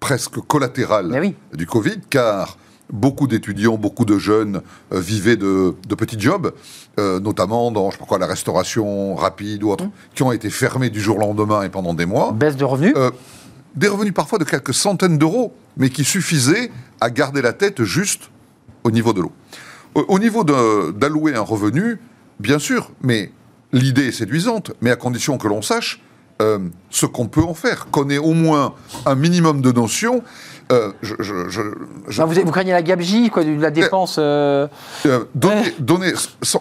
presque collatérales du Covid, car beaucoup d'étudiants, beaucoup de jeunes euh, vivaient de, petits jobs, euh, notamment dans, je sais pas quoi, la restauration rapide ou autre, mmh. qui ont été fermés du jour au lendemain et pendant des mois. Baisse de revenus euh, Des revenus parfois de quelques centaines d'euros, mais qui suffisaient à garder la tête juste au niveau de l'eau. Au, niveau d'allouer un revenu, bien sûr, mais l'idée est séduisante, mais à condition que l'on sache ce qu'on peut en faire, qu'on ait au moins un minimum de notions euh, vous, craignez la gabegie, quoi, de la dépense euh... euh donner,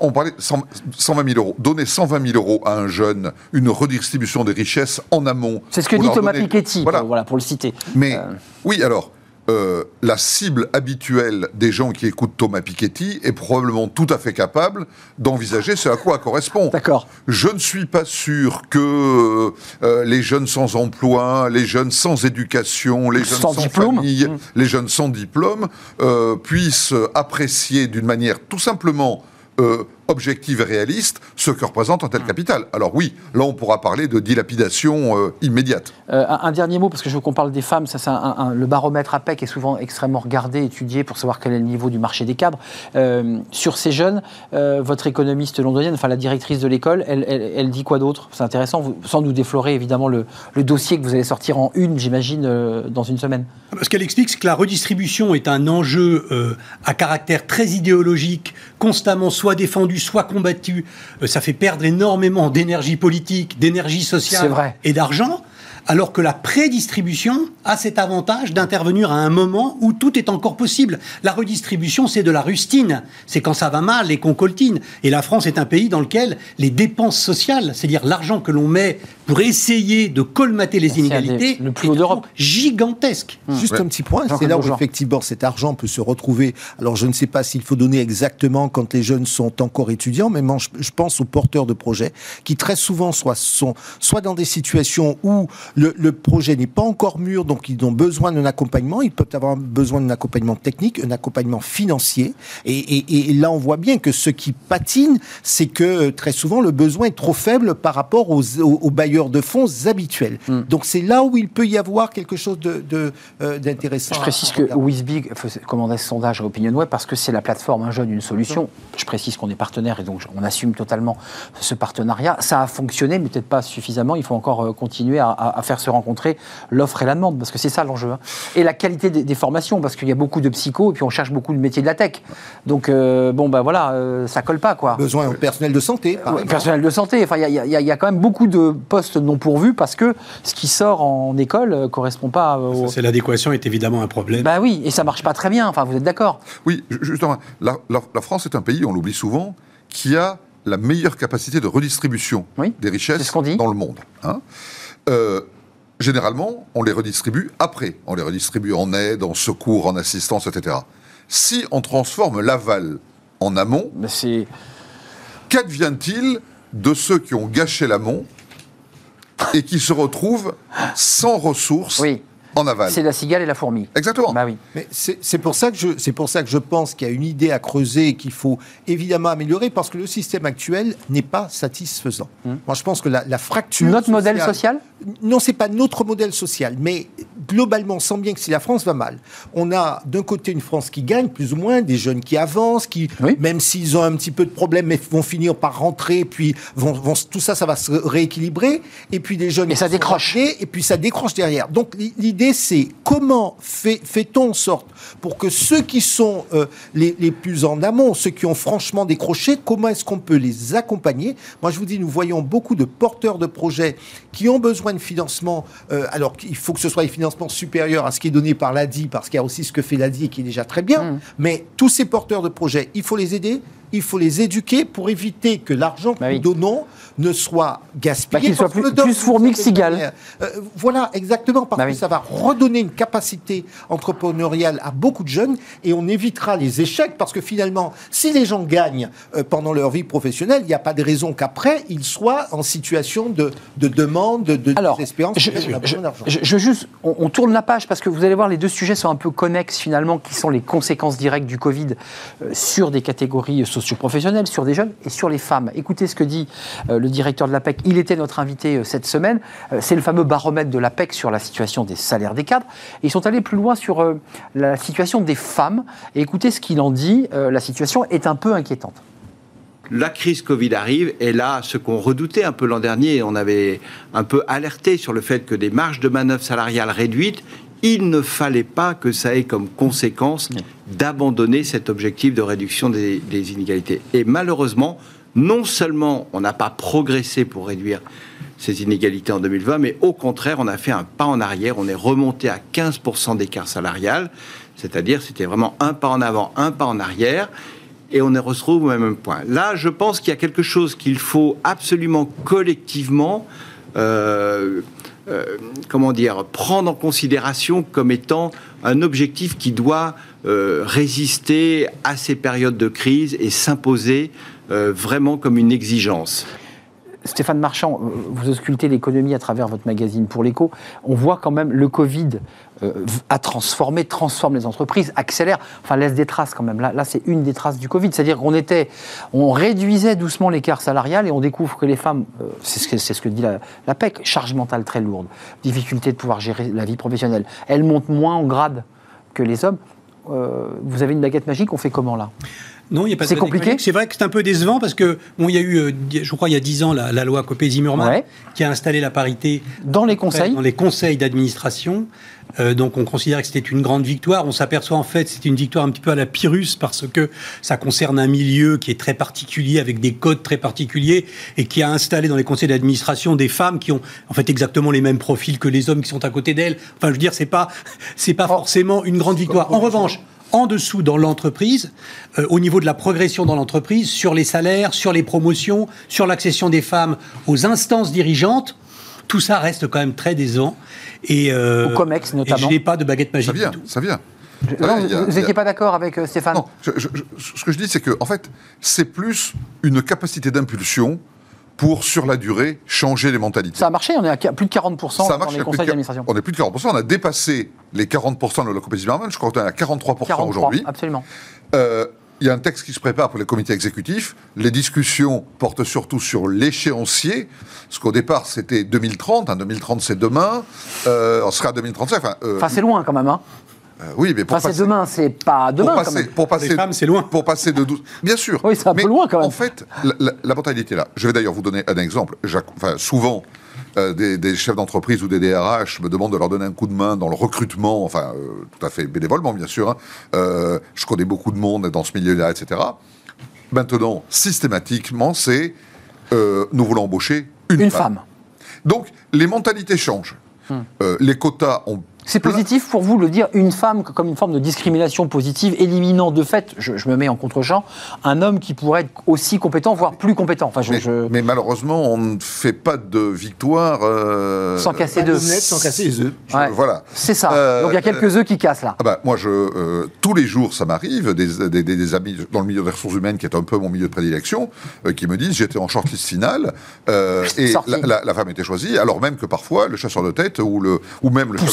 on parlait 120 000 euros. Donner 120 000 euros à un jeune, une redistribution des richesses en amont. C'est ce que dit Thomas Piketty, voilà. Pour, pour le citer. Mais euh. oui, alors. Euh, la cible habituelle des gens qui écoutent Thomas Piketty est probablement tout à fait capable d'envisager ce à quoi correspond. D'accord. Je ne suis pas sûr que euh, les jeunes sans emploi, les jeunes sans éducation, les jeunes sans, famille, mmh. les jeunes sans diplôme euh, puissent apprécier d'une manière tout simplement objective et réaliste ce que représente un tel capital. Alors oui, là on pourra parler de dilapidation euh, immédiate. Euh, un, dernier mot, parce que je veux qu'on parle des femmes, ça, c'est le baromètre APEC est souvent extrêmement regardé, étudié pour savoir quel est le niveau du marché des cadres. Euh, sur ces jeunes, votre économiste londonienne, enfin la directrice de l'école, elle, dit quoi d'autre? C'est intéressant, sans nous déflorer évidemment le, le, dossier que vous allez sortir en une, j'imagine, dans une semaine. Ce qu'elle explique, c'est que la redistribution est un enjeu à caractère très idéologique, constamment soit défendu, soit combattu, euh, ça fait perdre énormément d'énergie politique, d'énergie sociale et d'argent alors que la prédistribution a cet avantage d'intervenir à un moment où tout est encore possible. La redistribution, c'est de la rustine, c'est quand ça va mal et qu'on coltine. Et la France est un pays dans lequel les dépenses sociales, c'est-à-dire l'argent que l'on met pour essayer de colmater les inégalités, le plus haut d'Europe, gigantesque. Hum. Juste un petit point, c'est là où effectivement cet argent peut se retrouver. Alors je ne sais pas s'il faut donner exactement quand les jeunes sont encore étudiants, mais je pense aux porteurs de projets qui très souvent soit, sont soit dans des situations où le, projet n'est pas encore mûr, donc ils ont besoin d'un accompagnement. Ils peuvent avoir besoin d'un accompagnement technique, un accompagnement financier. Et, là, on voit bien que ce qui patine, c'est que euh, très souvent, le besoin est trop faible par rapport aux, bailleurs de fonds habituels. Hmm. Donc c'est là où il peut y avoir quelque chose euh, d'intéressant. De, Je précise que Wizbig commandait ce sondage à Opinion Web parce que c'est la plateforme Un jeune, une solution. Je précise qu'on est partenaire et donc on assume totalement ce partenariat. Ça a fonctionné, mais peut-être pas suffisamment. Il faut encore euh, continuer à, à faire se rencontrer l'offre et la demande, parce que c'est ça l'enjeu. Hein. Et la qualité des, formations, parce qu'il y a beaucoup de psychos et puis on cherche beaucoup de métiers de la tech. Donc, euh, bon, ben voilà, euh, ça colle pas, quoi. Besoin au personnel de santé. personnel de santé. Enfin, il y, y, a quand même beaucoup de postes non pourvus parce que ce qui sort en école euh, correspond pas au... C'est l'adéquation est évidemment un problème. Bah oui, et ça marche pas très bien. Enfin, vous êtes d'accord? Oui, justement, la, la, France est un pays, on l'oublie souvent, qui a la meilleure capacité de redistribution des richesses dans le monde. Hein généralement, on les redistribue après. On les redistribue en aide, en secours, en assistance, etc. Si on transforme l'aval en amont, qu'advient-il de ceux qui ont gâché l'amont et qui se retrouvent sans ressources en aval. C'est la cigale et la fourmi. Exactement. Bah oui. Mais c'est pour ça que je c'est pour ça que je pense qu'il y a une idée à creuser et qu'il faut évidemment améliorer parce que le système actuel n'est pas satisfaisant. Hmm. Moi, je pense que la, fracture notre modèle social non, c'est pas notre modèle social, mais globalement, on sent bien que si la France va mal, on a d'un côté une France qui gagne plus ou moins, des jeunes qui avancent, qui même s'ils ont un petit peu de problèmes, mais vont finir par rentrer, puis vont, vont tout ça, ça va se rééquilibrer, et puis des jeunes et ça décroche, et puis ça décroche derrière. Donc l'idée, c'est comment fait, fait-on en sorte pour que ceux qui sont euh, les, les, plus en amont, ceux qui ont franchement décroché, comment est-ce qu'on peut les accompagner? Moi, je vous dis, nous voyons beaucoup de porteurs de projets qui ont besoin de financement. Euh, alors, il faut que ce soit des financements supérieurs à ce qui est donné par l'ADI, parce qu'il y a aussi ce que fait l'ADI qui est déjà très bien. Mmh. Mais tous ces porteurs de projets, il faut les aider il faut les éduquer pour éviter que l'argent que bah nous donnons ne soit gaspillé. Bah, qu'il soit plus, plus fourmi que cigale. Euh, voilà, exactement, parce bah que ça va redonner une capacité entrepreneuriale à beaucoup de jeunes et on évitera les échecs parce que finalement, si les gens gagnent euh, pendant leur vie professionnelle, il n'y a pas de raison qu'après, ils soient en situation de, demande, de, Alors, désespérance. Je, je, juste, on, tourne la page parce que vous allez voir, les deux sujets sont un peu connexes finalement, qui sont les conséquences directes du Covid euh, sur des catégories sociales sur des jeunes et sur les femmes. Écoutez ce que dit euh, le directeur de l'APEC. Il était notre invité euh, cette semaine. Euh, c'est le fameux baromètre de l'APEC sur la situation des salaires des cadres. ils sont allés plus loin sur la situation des femmes. Et écoutez ce qu'il en dit. la situation est un peu inquiétante la crise Covid arrive et là, ce qu'on redoutait un peu l'an dernier, on avait un peu alerté sur le fait que des marges de manœuvre salariales réduites, il ne fallait pas que ça ait comme conséquence d'abandonner cet objectif de réduction des, inégalités. Et malheureusement, non seulement on n'a pas progressé pour réduire ces inégalités en 2020, mais au contraire, on a fait un pas en arrière, on est remonté à 15% d'écart salarial, c'est-à-dire c'était vraiment un pas en avant, un pas en arrière, et on retrouve au même point. Là, je pense qu'il y a quelque chose qu'il faut absolument collectivement euh, euh, comment dire, prendre en considération comme étant un objectif qui doit euh, résister à ces périodes de crise et s'imposer vraiment comme une exigence. Stéphane Marchand, vous auscultez l'économie à travers votre magazine pour l'écho. On voit quand même le Covid euh, a transformé, transforme les entreprises, accélère, enfin laisse des traces quand même. Là, c'est une des traces du Covid. C'est-à-dire qu'on était, on réduisait doucement l'écart salarial et on découvre que les femmes, euh, c'est ce, que, dit la, PEC, charge mentale très lourde, difficulté de pouvoir gérer la vie professionnelle. Elles montent moins en grade que les hommes. Euh, vous avez une baguette magique, on fait comment là? Non, il n'y a pas C'est compliqué. C'est vrai que c'est un peu décevant parce que bon, il y a eu, euh, je crois, il y a dix ans, la, loi Copé-Zimmermann qui a installé la parité dans les conseils, dans les conseils d'administration. Euh, donc on considère que c'était une grande victoire. On s'aperçoit en fait c'est une victoire un petit peu à la Pyrrhus parce que ça concerne un milieu qui est très particulier avec des codes très particuliers et qui a installé dans les conseils d'administration des femmes qui ont en fait exactement les mêmes profils que les hommes qui sont à côté d'elles. Enfin je veux dire c'est pas c'est pas oh. forcément une grande victoire. En revanche en dessous dans l'entreprise, euh, au niveau de la progression dans l'entreprise, sur les salaires, sur les promotions, sur l'accession des femmes aux instances dirigeantes, tout ça reste quand même très décevant. Et, euh, Au COMEX notamment. je n'ai pas de baguette magique. Ça vient, ça vient. vous n'étiez pas d'accord avec euh, Stéphane Non, ce que je dis, c'est que en fait, c'est plus une capacité d'impulsion pour, sur la durée, changer les mentalités. Ça a marché, on est à plus de 40% dans les conseils d'administration. On est plus de 40%, on a dépassé les 40% de la Copé Zimmermann, je crois qu'on est à 43%, aujourd'hui. Absolument. Euh, il y a un texte qui se prépare pour les comités exécutifs. Les discussions portent surtout sur l'échéancier, parce qu'au départ c'était 2030, 2030 c'est demain, euh, on sera à 2035. Enfin, euh, enfin c'est loin quand même. Hein. Euh, oui, mais pour passer, demain, c'est pas demain. Pour passer, pour passer, les femmes, c'est loin. Pour passer de 12. Bien sûr. Oui, c'est un peu loin quand même. En fait, la, la, mentalité là. Je vais d'ailleurs vous donner un exemple. Enfin, souvent, euh, des, chefs d'entreprise ou des DRH me demandent de leur donner un coup de main dans le recrutement, enfin, euh, tout à fait bénévolement, bien sûr. Hein. je connais beaucoup de monde dans ce milieu-là, etc. Maintenant, systématiquement, c'est nous voulons embaucher une, une femme. Donc, les mentalités changent. Hmm. les quotas ont c'est positif pour vous le dire, une femme comme une forme de discrimination positive, éliminant de fait, je, me mets en contre-champ, un homme qui pourrait être aussi compétent, voire plus compétent. Enfin, mais, malheureusement, on ne fait pas de victoire euh, sans casser deux. Sans casser les œufs. Voilà. C'est ça. Euh, Donc il y a quelques œufs qui cassent là. Ah bah, moi, je, euh, tous les jours, ça m'arrive, des, des, amis dans le milieu des ressources humaines, qui est un peu mon milieu de prédilection, qui me disent j'étais en shortlist finale et la, femme était choisie, alors même que parfois le chasseur de tête ou, le, ou même le chef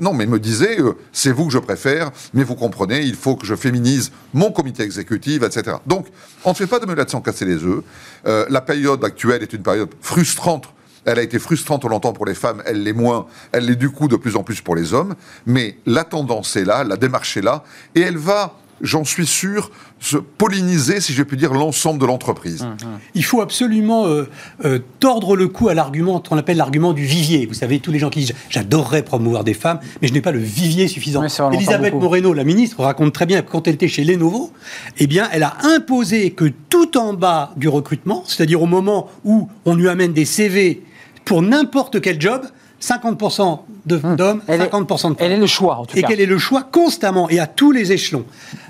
non, mais me disait, euh, c'est vous que je préfère, mais vous comprenez, il faut que je féminise mon comité exécutif, etc. Donc, on ne fait pas de meulade sans casser les œufs. Euh, la période actuelle est une période frustrante elle a été frustrante longtemps pour les femmes, elle l'est moins, elle l'est du coup de plus en plus pour les hommes, mais la tendance est là, la démarche est là, et elle va j'en suis sûr, se polliniser, si je puis dire, l'ensemble de l'entreprise. Hum. Il faut absolument euh, euh, tordre le cou à l'argument qu'on appelle l'argument du vivier. Vous savez, tous les gens qui disent j'adorerais promouvoir des femmes, mais je n'ai pas le vivier suffisant. Elisabeth Moreno, la ministre, raconte très bien que quand elle était chez Lenovo, eh bien, elle a imposé que tout en bas du recrutement, c'est-à-dire au moment où on lui amène des CV pour n'importe quel job, 50% hum. d'hommes, 50% de femmes. Elle est le choix, en tout cas. Et quel est le choix constamment et à tous les échelons.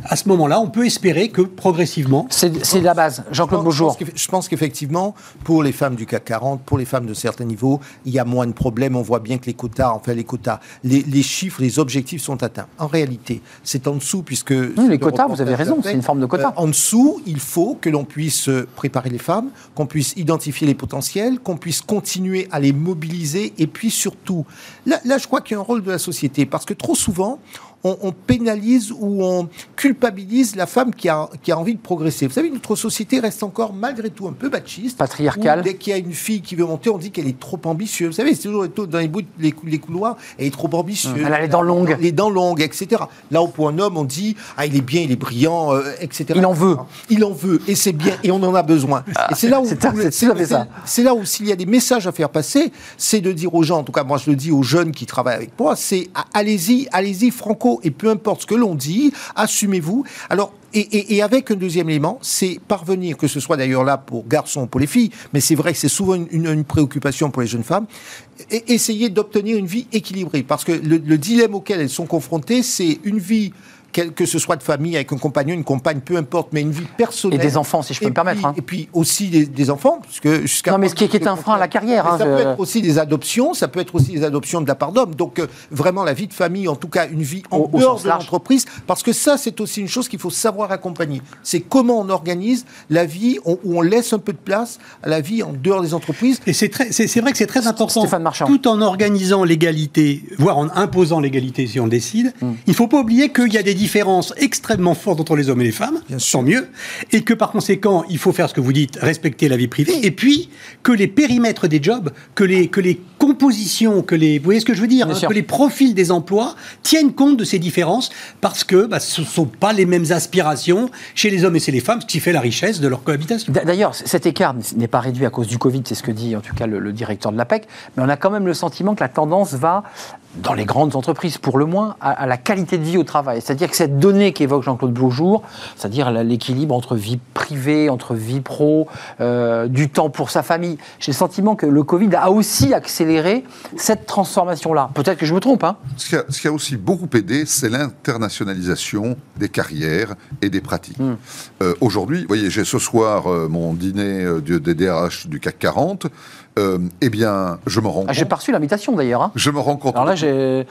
À ce moment-là, on peut espérer que progressivement. C'est la base. Jean-Claude Beaujour. Je pense qu'effectivement, pour les femmes du CAC 40, pour les femmes de certains niveaux, il y a moins de problèmes. On voit bien que les quotas, enfin les quotas, les, chiffres, les objectifs sont atteints. En réalité, c'est en dessous, puisque. les quotas, vous avez raison, c'est une forme de quota. Euh, en dessous, il faut que l'on puisse préparer les femmes, qu'on puisse identifier les potentiels, qu'on puisse continuer à les mobiliser et puis surtout, là, là je crois qu'il y a un rôle de la société, parce que trop souvent, on, pénalise ou on culpabilise la femme qui a, qui a envie de progresser. Vous savez, notre société reste encore malgré tout un peu machiste. Patriarcale. Dès qu'il y a une fille qui veut monter, on dit qu'elle est trop ambitieuse. Vous savez, c'est toujours dans les, bouts, les, les, couloirs, elle est trop ambitieuse. Elle a les dents longues. Les dents longues, etc. Là où pour un homme, on dit, ah, il est bien, il est brillant, euh, etc. Il en veut. Il en veut, et c'est bien, et on en a besoin. Ah, et c'est là où, c'est là où s'il y a des messages à faire passer, c'est de dire aux gens, en tout cas moi je le dis aux jeunes qui travaillent avec moi, c'est allez-y, allez-y franco et peu importe ce que l'on dit, Alors, et, avec un deuxième élément, c'est parvenir, que ce soit d'ailleurs là pour garçons, pour les filles, mais c'est vrai que c'est souvent une, préoccupation pour les jeunes femmes, et essayer d'obtenir une vie équilibrée. Parce que le dilemme auquel elles sont confrontées, c'est une vie que ce soit de famille, avec un compagnon, une compagne, peu importe, mais une vie personnelle. Et des enfants, si je peux me permettre. Hein. Et puis aussi des, enfants, puisque jusqu'à. Non, mais ce qui est un frein à la carrière. Hein, ça peut être aussi des adoptions, ça peut être aussi des adoptions de la part d'hommes. Donc euh, vraiment la vie de famille, en tout cas une vie en dehors de l'entreprise, parce que ça c'est aussi une chose qu'il faut savoir accompagner. C'est comment on organise la vie où on laisse un peu de place à la vie en dehors des entreprises. Et c'est c'est vrai que c'est très important. Tout en organisant l'égalité, voire en imposant l'égalité si on décide, hmm. il ne faut pas oublier qu'il y a des différence extrêmement forte entre les hommes et les femmes, Bien tant mieux, et que par conséquent, il faut faire ce que vous dites, respecter la vie privée, et puis que les périmètres des jobs, que les, que les compositions, que les, vous voyez ce que je veux dire, hein, que les profils des emplois tiennent compte de ces différences, parce que bah, ce ne sont pas les mêmes aspirations chez les hommes et chez les femmes, ce qui fait la richesse de leur cohabitation. D'ailleurs, cet écart n'est pas réduit à cause du Covid, c'est ce que dit en tout cas le, le directeur de l'APEC, mais on a quand même le sentiment que la tendance va dans les grandes entreprises pour le moins, à, la qualité de vie au travail. C'est-à-dire que cette donnée qu'évoque Jean-Claude Beaujour, c'est-à-dire l'équilibre entre vie privée, entre vie pro, euh, du temps pour sa famille, j'ai le sentiment que le Covid a aussi accéléré cette transformation-là. Peut-être que je me trompe. Hein. Ce, qui a, aussi beaucoup aidé, c'est l'internationalisation des carrières et des pratiques. Hmm. Euh, aujourd'hui, vous voyez, j'ai ce soir euh, mon dîner des DRH du CAC 40. Euh, eh bien, je me rends compte. Ah, j'ai pas reçu l'invitation d'ailleurs. Hein. Je me rends compte. là,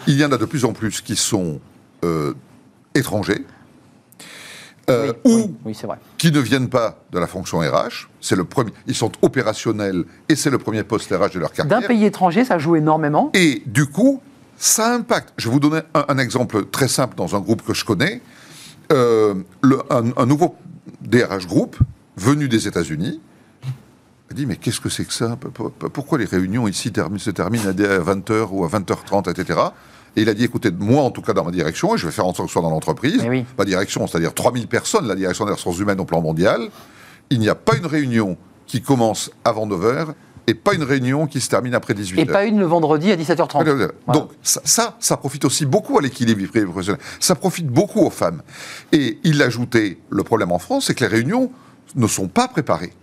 il y en a de plus en plus qui sont euh, étrangers. Euh, ou vrai. qui ne viennent pas de la fonction RH. C'est le premier. Ils sont opérationnels et c'est le premier poste RH de leur carrière. D'un pays étranger, ça joue énormément. Et du coup, ça impacte. Je vais vous donner un, exemple très simple dans un groupe que je connais. Le, un, un, nouveau DRH groupe venu des États-Unis il dit, mais qu'est-ce que c'est que ça? Pourquoi les réunions ici se terminent à 20h ou à 20h30, etc. Et il a dit, écoutez, moi en tout cas dans ma direction, et je vais faire en sorte que ce soit dans l'entreprise, ma direction, c'est-à-dire 3000 personnes, la direction des ressources humaines au plan mondial, il n'y a pas une réunion qui commence avant 9h et pas une réunion qui se termine après 18h. Et pas une le vendredi à 17h30. Donc ça, ça, profite aussi beaucoup à l'équilibre professionnel. Ça profite beaucoup aux femmes. Et il a ajouté, le problème en France, c'est que les réunions ne sont pas préparées.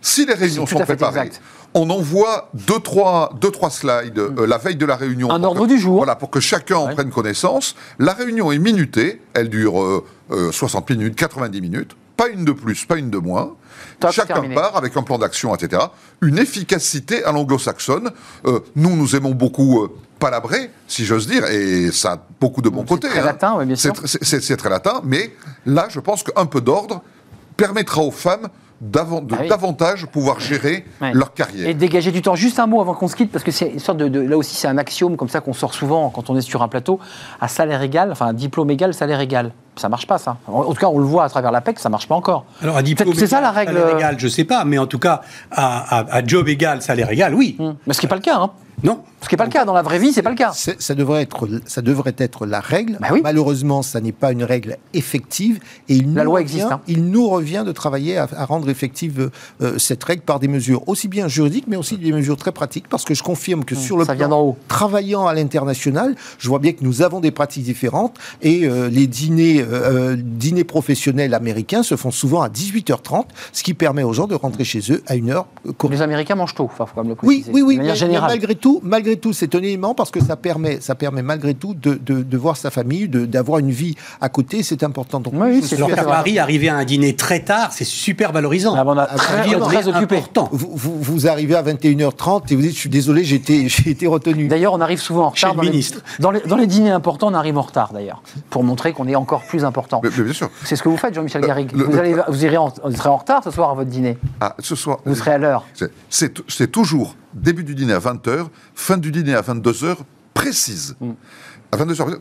Si les réunions sont préparées, on envoie deux trois, deux, trois slides euh, la veille de la réunion. Un ordre du jour. Voilà, pour que chacun en prenne connaissance. La réunion est minutée, elle dure 60 euh, euh, minutes, 90 minutes, pas une de plus, pas une de moins. Chacun part avec un plan d'action, etc. Une efficacité à l'anglo-saxonne. nous, nous aimons beaucoup palabrer, si j'ose dire, et ça a beaucoup de bons côtés. C'est très hein. latin, oui, bien sûr. C'est très latin, mais là, je pense qu'un peu d'ordre permettra aux femmes de ah davantage pouvoir gérer leur carrière. Et dégager du temps. Juste un mot avant qu'on se quitte, parce que c'est une sorte de, là aussi c'est un axiome comme ça qu'on sort souvent quand on est sur un plateau, à salaire égal, enfin diplôme égal, salaire égal. Ça marche pas ça. En, tout cas, on le voit à travers l'APEC, ça marche pas encore. Alors à diplôme c'est ça la règle. Salaire égal, je sais pas, mais en tout cas à, job égal, salaire égal, oui. Hum. Mais ce qui n'est pas le cas. Hein. Non. Ce qui n'est pas le cas. Dans la vraie vie, c'est pas le cas. Ça devrait, être, ça devrait être la règle. Bah Malheureusement, ça n'est pas une règle effective. Et il la loi existe. Hein. Il nous revient de travailler à, rendre effective euh, cette règle par des mesures aussi bien juridiques, mais aussi des mesures très pratiques. Parce que je confirme que mmh, sur le ça plan, haut. travaillant à l'international, je vois bien que nous avons des pratiques différentes. Et euh, les dîners, euh, dîners professionnels américains se font souvent à 18h30, ce qui permet aux gens de rentrer chez eux à une heure. Les Américains mangent tôt, enfin, faut quand même le préciser. Oui, oui, oui. Mais, malgré tout, malgré tout, c'est un élément parce que ça permet, ça permet malgré tout de, de, voir sa famille, d'avoir une vie à côté, c'est important. Donc, oui, c'est alors qu'à Paris, arriver à un dîner très tard, c'est super valorisant. Ah, on a très, très occupé. Vous, vous, vous, arrivez à 21h30 et vous dites, je suis désolé, j'ai été, été retenu. D'ailleurs, on arrive souvent en retard. Dans les, dans, les, dans, les, dîners importants, on arrive en retard d'ailleurs, pour montrer qu'on est encore plus important. Mais, bien sûr. C'est ce que vous faites, Jean-Michel euh, Garrigue. vous, allez, vous, irez en, vous serez en retard ce soir à votre dîner. Ah, ce soir. Vous serez à l'heure. C'est toujours début du dîner à 20h, fin du dîner à 22h, précise. Mm.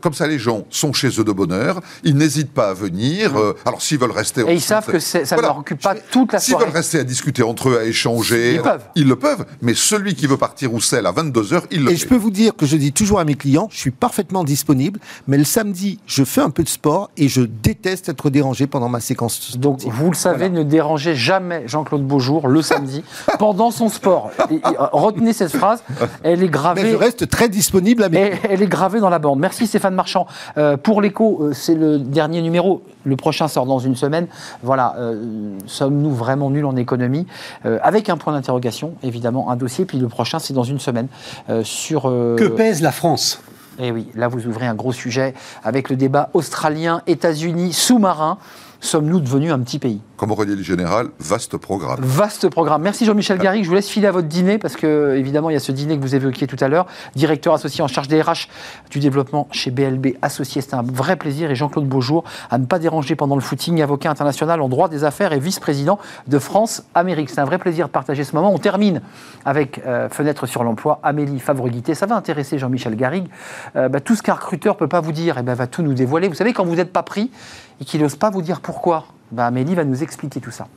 Comme ça, les gens sont chez eux de bonne heure, ils n'hésitent pas à venir. Euh, alors, s'ils veulent rester... Et ils savent que ça ne leur occupe pas toute la soirée. S'ils veulent rester à discuter entre eux, à échanger... Ils, peuvent. Ils le peuvent. Mais celui qui veut partir ou celle à 22h, il le Et je peux vous dire que je dis toujours à mes clients, je suis parfaitement disponible, mais le samedi, je fais un peu de sport et je déteste être dérangé pendant ma séquence. Donc, vous le savez, ne dérangez jamais Jean-Claude Beaujour le samedi pendant son sport. retenez cette phrase, elle est gravée... Mais je reste très disponible à mes... Elle est gravée dans la bande. Merci Stéphane Marchand. Euh, pour l'écho, euh, c'est le dernier numéro. Le prochain sort dans une semaine. Voilà, euh, sommes-nous vraiment nuls en économie? Avec un point d'interrogation, évidemment, un dossier. Puis le prochain, c'est dans une semaine. sur, Que pèse la France? Eh oui, là vous ouvrez un gros sujet avec le débat australien, États-Unis, sous-marin sommes-nous devenus un petit pays? Comme aurait dit le général, vaste programme. Vaste programme. Merci Jean-Michel Garrigue. Je vous laisse filer à votre dîner parce que, évidemment, il y a ce dîner que vous évoquiez tout à l'heure. Directeur associé en charge des RH du développement chez BLB Associé. C'est un vrai plaisir. Et Jean-Claude Beaujour, à ne pas déranger pendant le footing, avocat international en droit des affaires et vice-président de France-Amérique. C'est un vrai plaisir de partager ce moment. On termine avec euh, Fenêtre sur l'emploi. Amélie Favre-Guité. Ça va intéresser Jean-Michel Garrigue. Euh, bah, tout ce qu'un recruteur ne peut pas vous dire, et eh ben, va tout nous dévoiler. Vous savez, quand vous n'êtes pas pris, et qu'il n'ose pas vous dire pourquoi. Bah, Amélie va nous expliquer tout ça.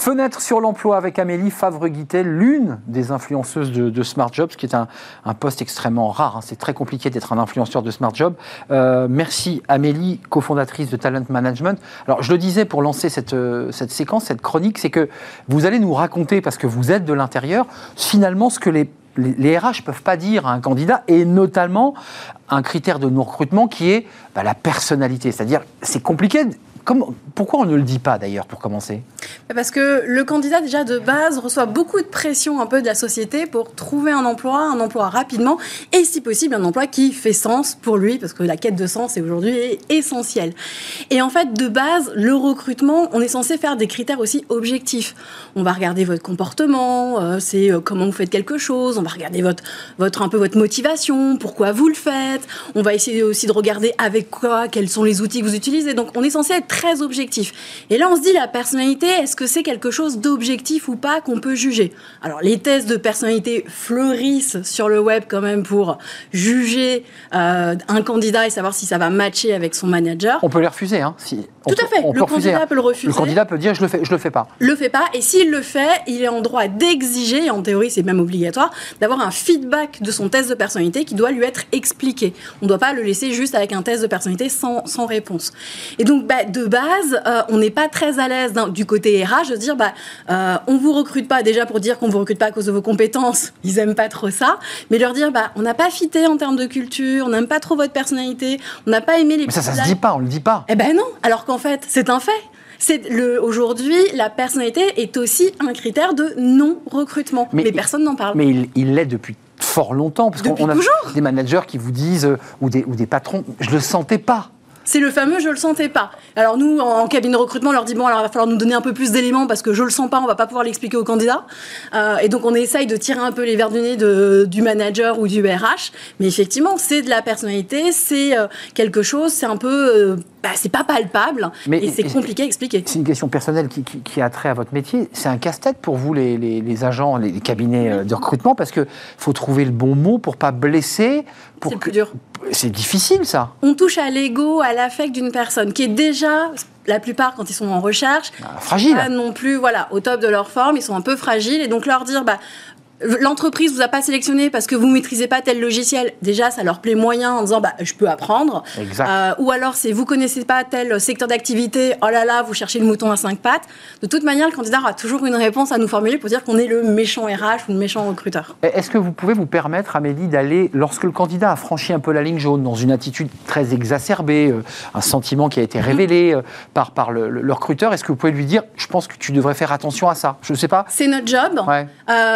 Fenêtre sur l'emploi avec Amélie Favre-Guittel, l'une des influenceuses de, Smart Jobs, qui est un, poste extrêmement rare. Hein. C'est très compliqué d'être un influenceur de Smart Job. Euh, merci Amélie, cofondatrice de Talent Management. Alors je le disais pour lancer cette, euh, cette séquence, cette chronique, c'est que vous allez nous raconter, parce que vous êtes de l'intérieur, finalement ce que les les, RH peuvent pas dire à un candidat, et notamment un critère de non-recrutement qui est bah, la personnalité. C'est-à-dire, c'est compliqué pourquoi on ne le dit pas d'ailleurs pour commencer? Parce que le candidat déjà de base reçoit beaucoup de pression un peu de la société pour trouver un emploi, un emploi rapidement et si possible un emploi qui fait sens pour lui parce que la quête de sens est aujourd'hui essentielle. Et en fait de base le recrutement on est censé faire des critères aussi objectifs. On va regarder votre comportement, euh, c'est euh, comment vous faites quelque chose, on va regarder votre, votre un peu votre motivation, pourquoi vous le faites, on va essayer aussi de regarder avec quoi, quels sont les outils que vous utilisez. Donc on est censé être très objectif. Et là, on se dit, la personnalité, est-ce que c'est quelque chose d'objectif ou pas qu'on peut juger? Alors, les tests de personnalité fleurissent sur le web quand même pour juger euh, un candidat et savoir si ça va matcher avec son manager. On peut les refuser, hein si, Tout à fait. le candidat hein. peut le refuser. Le candidat peut dire, je le fais, je le fais pas. Le fait pas. Et s'il le fait, il est en droit d'exiger, en théorie c'est même obligatoire, d'avoir un feedback de son test de personnalité qui doit lui être expliqué. On ne doit pas le laisser juste avec un test de personnalité sans, sans réponse. Et donc, bah, de de base, euh, on n'est pas très à l'aise du côté RH de dire bah, euh, on vous recrute pas déjà pour dire qu'on vous recrute pas à cause de vos compétences, ils aiment pas trop ça, mais leur dire bah, on n'a pas fité en termes de culture, on n'aime pas trop votre personnalité, on n'a pas aimé les. Mais ça, ça se dit pas, on le dit pas. Eh ben non, alors qu'en fait, c'est un fait. C'est le aujourd'hui, la personnalité est aussi un critère de non-recrutement. Mais, personne n'en parle. Mais il l'est depuis fort longtemps, parce qu'on a des managers qui vous disent, euh, ou, des, ou des patrons, je le sentais pas. C'est le fameux je le sentais pas. Alors nous, en, cabinet de recrutement, on leur dit bon, alors il va falloir nous donner un peu plus d'éléments parce que je le sens pas, on va pas pouvoir l'expliquer au candidat. Euh, et donc on essaye de tirer un peu les verres du nez de, du manager ou du RH. Mais effectivement, c'est de la personnalité, c'est euh, quelque chose, c'est un peu, euh, bah, c'est pas palpable mais et c'est compliqué à expliquer. C'est une question personnelle qui, qui, a trait à votre métier. C'est un casse-tête pour vous, les, les, agents, les, cabinets de recrutement, parce que faut trouver le bon mot pour pas blesser. C'est plus dur. C'est difficile, ça. On touche à l'ego, à l'affect d'une personne qui est déjà la plupart, quand ils sont en recherche, ah, fragile. Pas non plus, voilà, au top de leur forme, ils sont un peu fragiles. Et donc leur dire, bah, l'entreprise vous a pas sélectionné parce que vous maîtrisez pas tel logiciel, déjà ça leur plaît moyen en disant bah je peux apprendre. Euh, ou alors c'est vous connaissez pas tel secteur d'activité, oh là là, vous cherchez le mouton à cinq pattes. De toute manière, le candidat aura toujours une réponse à nous formuler pour dire qu'on est le méchant RH ou le méchant recruteur. Est-ce que vous pouvez vous permettre, Amélie, d'aller, lorsque le candidat a franchi un peu la ligne jaune, dans une attitude très exacerbée, euh, un sentiment qui a été révélé euh, par, par le, recruteur, est-ce que vous pouvez lui dire, je pense que tu devrais faire attention à ça? Je ne sais pas. C'est notre job,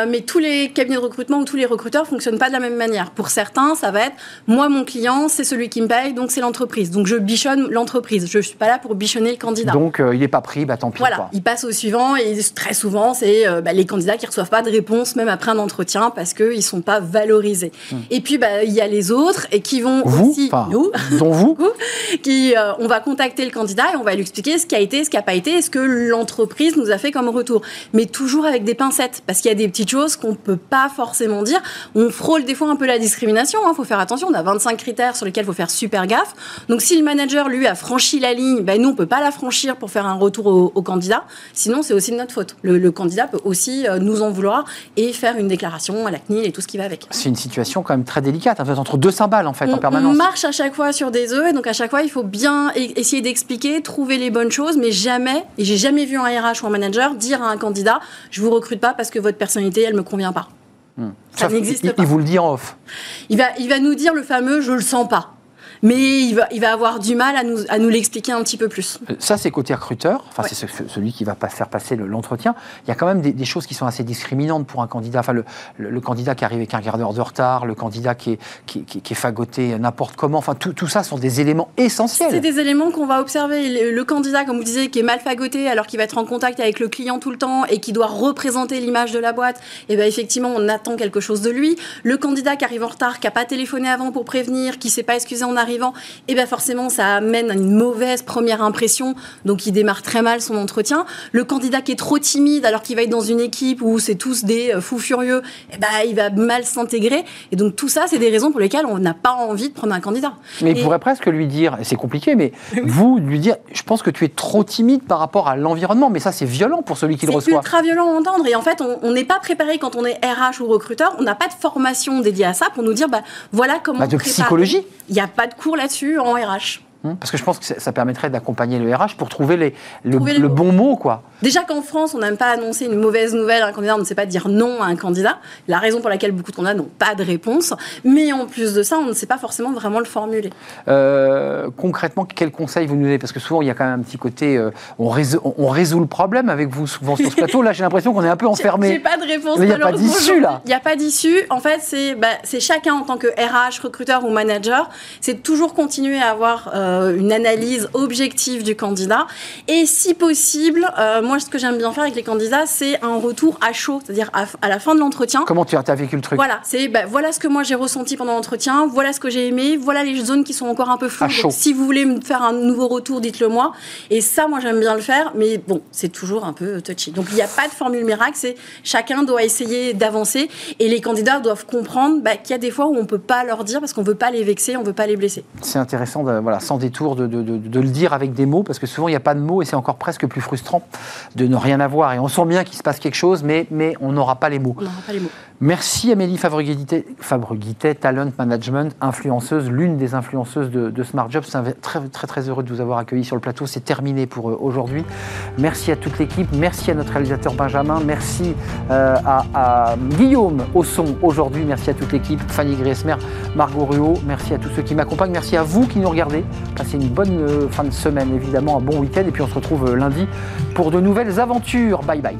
mais tous les les cabinets de recrutement ou tous les recruteurs fonctionnent pas de la même manière. Pour certains, ça va être moi, mon client, c'est celui qui me paye, donc c'est l'entreprise. Donc je bichonne l'entreprise. Je suis pas là pour bichonner le candidat. Donc euh, il n'est pas pris, bah tant pis. Voilà, il passe au suivant et très souvent, c'est euh, bah, les candidats qui reçoivent pas de réponse même après un entretien parce qu'ils sont pas valorisés. Hmm. Et puis bah, il y a les autres et qui vont vous, aussi, nous, dont vous, qui euh, on va contacter le candidat et on va lui expliquer ce qui a été, ce qui n'a pas été, ce que l'entreprise nous a fait comme retour. Mais toujours avec des pincettes parce qu'il y a des petites choses qu'on peut pas forcément dire. On frôle des fois un peu la discrimination. Il hein. faut faire attention. On a 25 critères sur lesquels il faut faire super gaffe. Donc, si le manager, lui, a franchi la ligne, ben, nous, on peut pas la franchir pour faire un retour au, candidat. Sinon, c'est aussi de notre faute. Le, candidat peut aussi euh, nous en vouloir et faire une déclaration à la CNIL et tout ce qui va avec. C'est une situation quand même très délicate. Fait, entre deux cymbales, en fait, en permanence. On marche à chaque fois sur des œufs. Et donc, à chaque fois, il faut bien e-, essayer d'expliquer, trouver les bonnes choses, mais jamais, et j'ai jamais vu un RH ou un manager dire à un candidat, je vous recrute pas parce que votre personnalité, elle me convient pas. Hmm. Ça, n'existe pas. Il vous le dit en off. Il va, il va nous dire le fameux je le sens pas mais il va, il va avoir du mal à nous, à nous l'expliquer un petit peu plus. Euh, ça, c'est côté recruteur, enfin, c'est celui qui va pas faire passer l'entretien. Il y a quand même des, choses qui sont assez discriminantes pour un candidat. Enfin, le, le, candidat qui arrive avec un quart d'heure de retard, le candidat qui est, qui, qui, est fagoté n'importe comment. Enfin, tout, tout, ça sont des éléments essentiels. C'est des éléments qu'on va observer. Le, candidat, comme vous disiez, qui est mal fagoté alors qu'il va être en contact avec le client tout le temps et qui doit représenter l'image de la boîte, et eh bien effectivement, on attend quelque chose de lui. Le candidat qui arrive en retard, qui n'a pas téléphoné avant pour prévenir, qui ne s'est pas excusé en arrivant, et eh bien forcément, ça amène à une mauvaise première impression. Donc, il démarre très mal son entretien. Le candidat qui est trop timide, alors qu'il va être dans une équipe où c'est tous des euh, fous furieux, eh ben, il va mal s'intégrer. Et donc, tout ça, c'est des raisons pour lesquelles on n'a pas envie de prendre un candidat. Mais il pourrait presque lui dire, c'est compliqué, mais vous, lui dire, je pense que tu es trop timide par rapport à l'environnement. Mais ça, c'est violent pour celui qui le reçoit. C'est ultra violent à entendre. Et en fait, on n'est pas préparé quand on est RH ou recruteur. On n'a pas de formation dédiée à ça pour nous dire, bah, voilà comment. Bah, de psychologie. Il n'y a pas de cours là-dessus en RH. Parce que je pense que ça permettrait d'accompagner le RH pour trouver, les, le, bon mot, quoi. Déjà qu'en France, on n'aime pas annoncer une mauvaise nouvelle à un candidat, on ne sait pas dire non à un candidat. La raison pour laquelle beaucoup de candidats n'ont pas de réponse. Mais en plus de ça, on ne sait pas forcément vraiment le formuler. Euh, concrètement, quel conseil vous nous donnez? Parce que souvent, il y a quand même un petit côté, euh, on, résout, on, résout, le problème avec vous souvent sur ce plateau. Là, j'ai l'impression qu'on est un peu enfermé. J'ai pas de réponse. Il n'y a pas d'issue là. Il n'y a pas d'issue. En fait, c'est bah, chacun en tant que RH, recruteur ou manager, c'est toujours continuer à avoir euh, une analyse objective du candidat. Et si possible, moi, ce que j'aime bien faire avec les candidats, c'est un retour à chaud, c'est-à-dire à, la fin de l'entretien. Comment tu as vécu le truc? Voilà, c'est bah, voilà ce que moi j'ai ressenti pendant l'entretien, voilà ce que j'ai aimé, voilà les zones qui sont encore un peu floues. Donc, si vous voulez me faire un nouveau retour, dites-le moi. Et ça, moi j'aime bien le faire, mais bon, c'est toujours un peu touchy. Donc il n'y a pas de formule miracle, c'est chacun doit essayer d'avancer et les candidats doivent comprendre bah, qu'il y a des fois où on peut pas leur dire parce qu'on veut pas les vexer, on veut pas les blesser. C'est intéressant, voilà, sans détour, de, de, de, le dire avec des mots parce que souvent il n'y a pas de mots et c'est encore presque plus frustrant de ne rien avoir. Et on sent bien qu'il se passe quelque chose, mais, mais on n'aura pas les mots. Merci Amélie Fabreguité, Talent Management, influenceuse, l'une des influenceuses de, Smart Jobs. C'est très, très très heureux de vous avoir accueilli sur le plateau. C'est terminé pour euh, aujourd'hui. Merci à toute l'équipe. Merci à notre réalisateur Benjamin. Merci euh, à, Guillaume au son aujourd'hui. Merci à toute l'équipe. Fanny Griesmer, Margot Ruot. Merci à tous ceux qui m'accompagnent. Merci à vous qui nous regardez. Passez une bonne euh, fin de semaine, évidemment, un bon week-end. Et puis on se retrouve lundi pour de nouvelles aventures. Bye bye.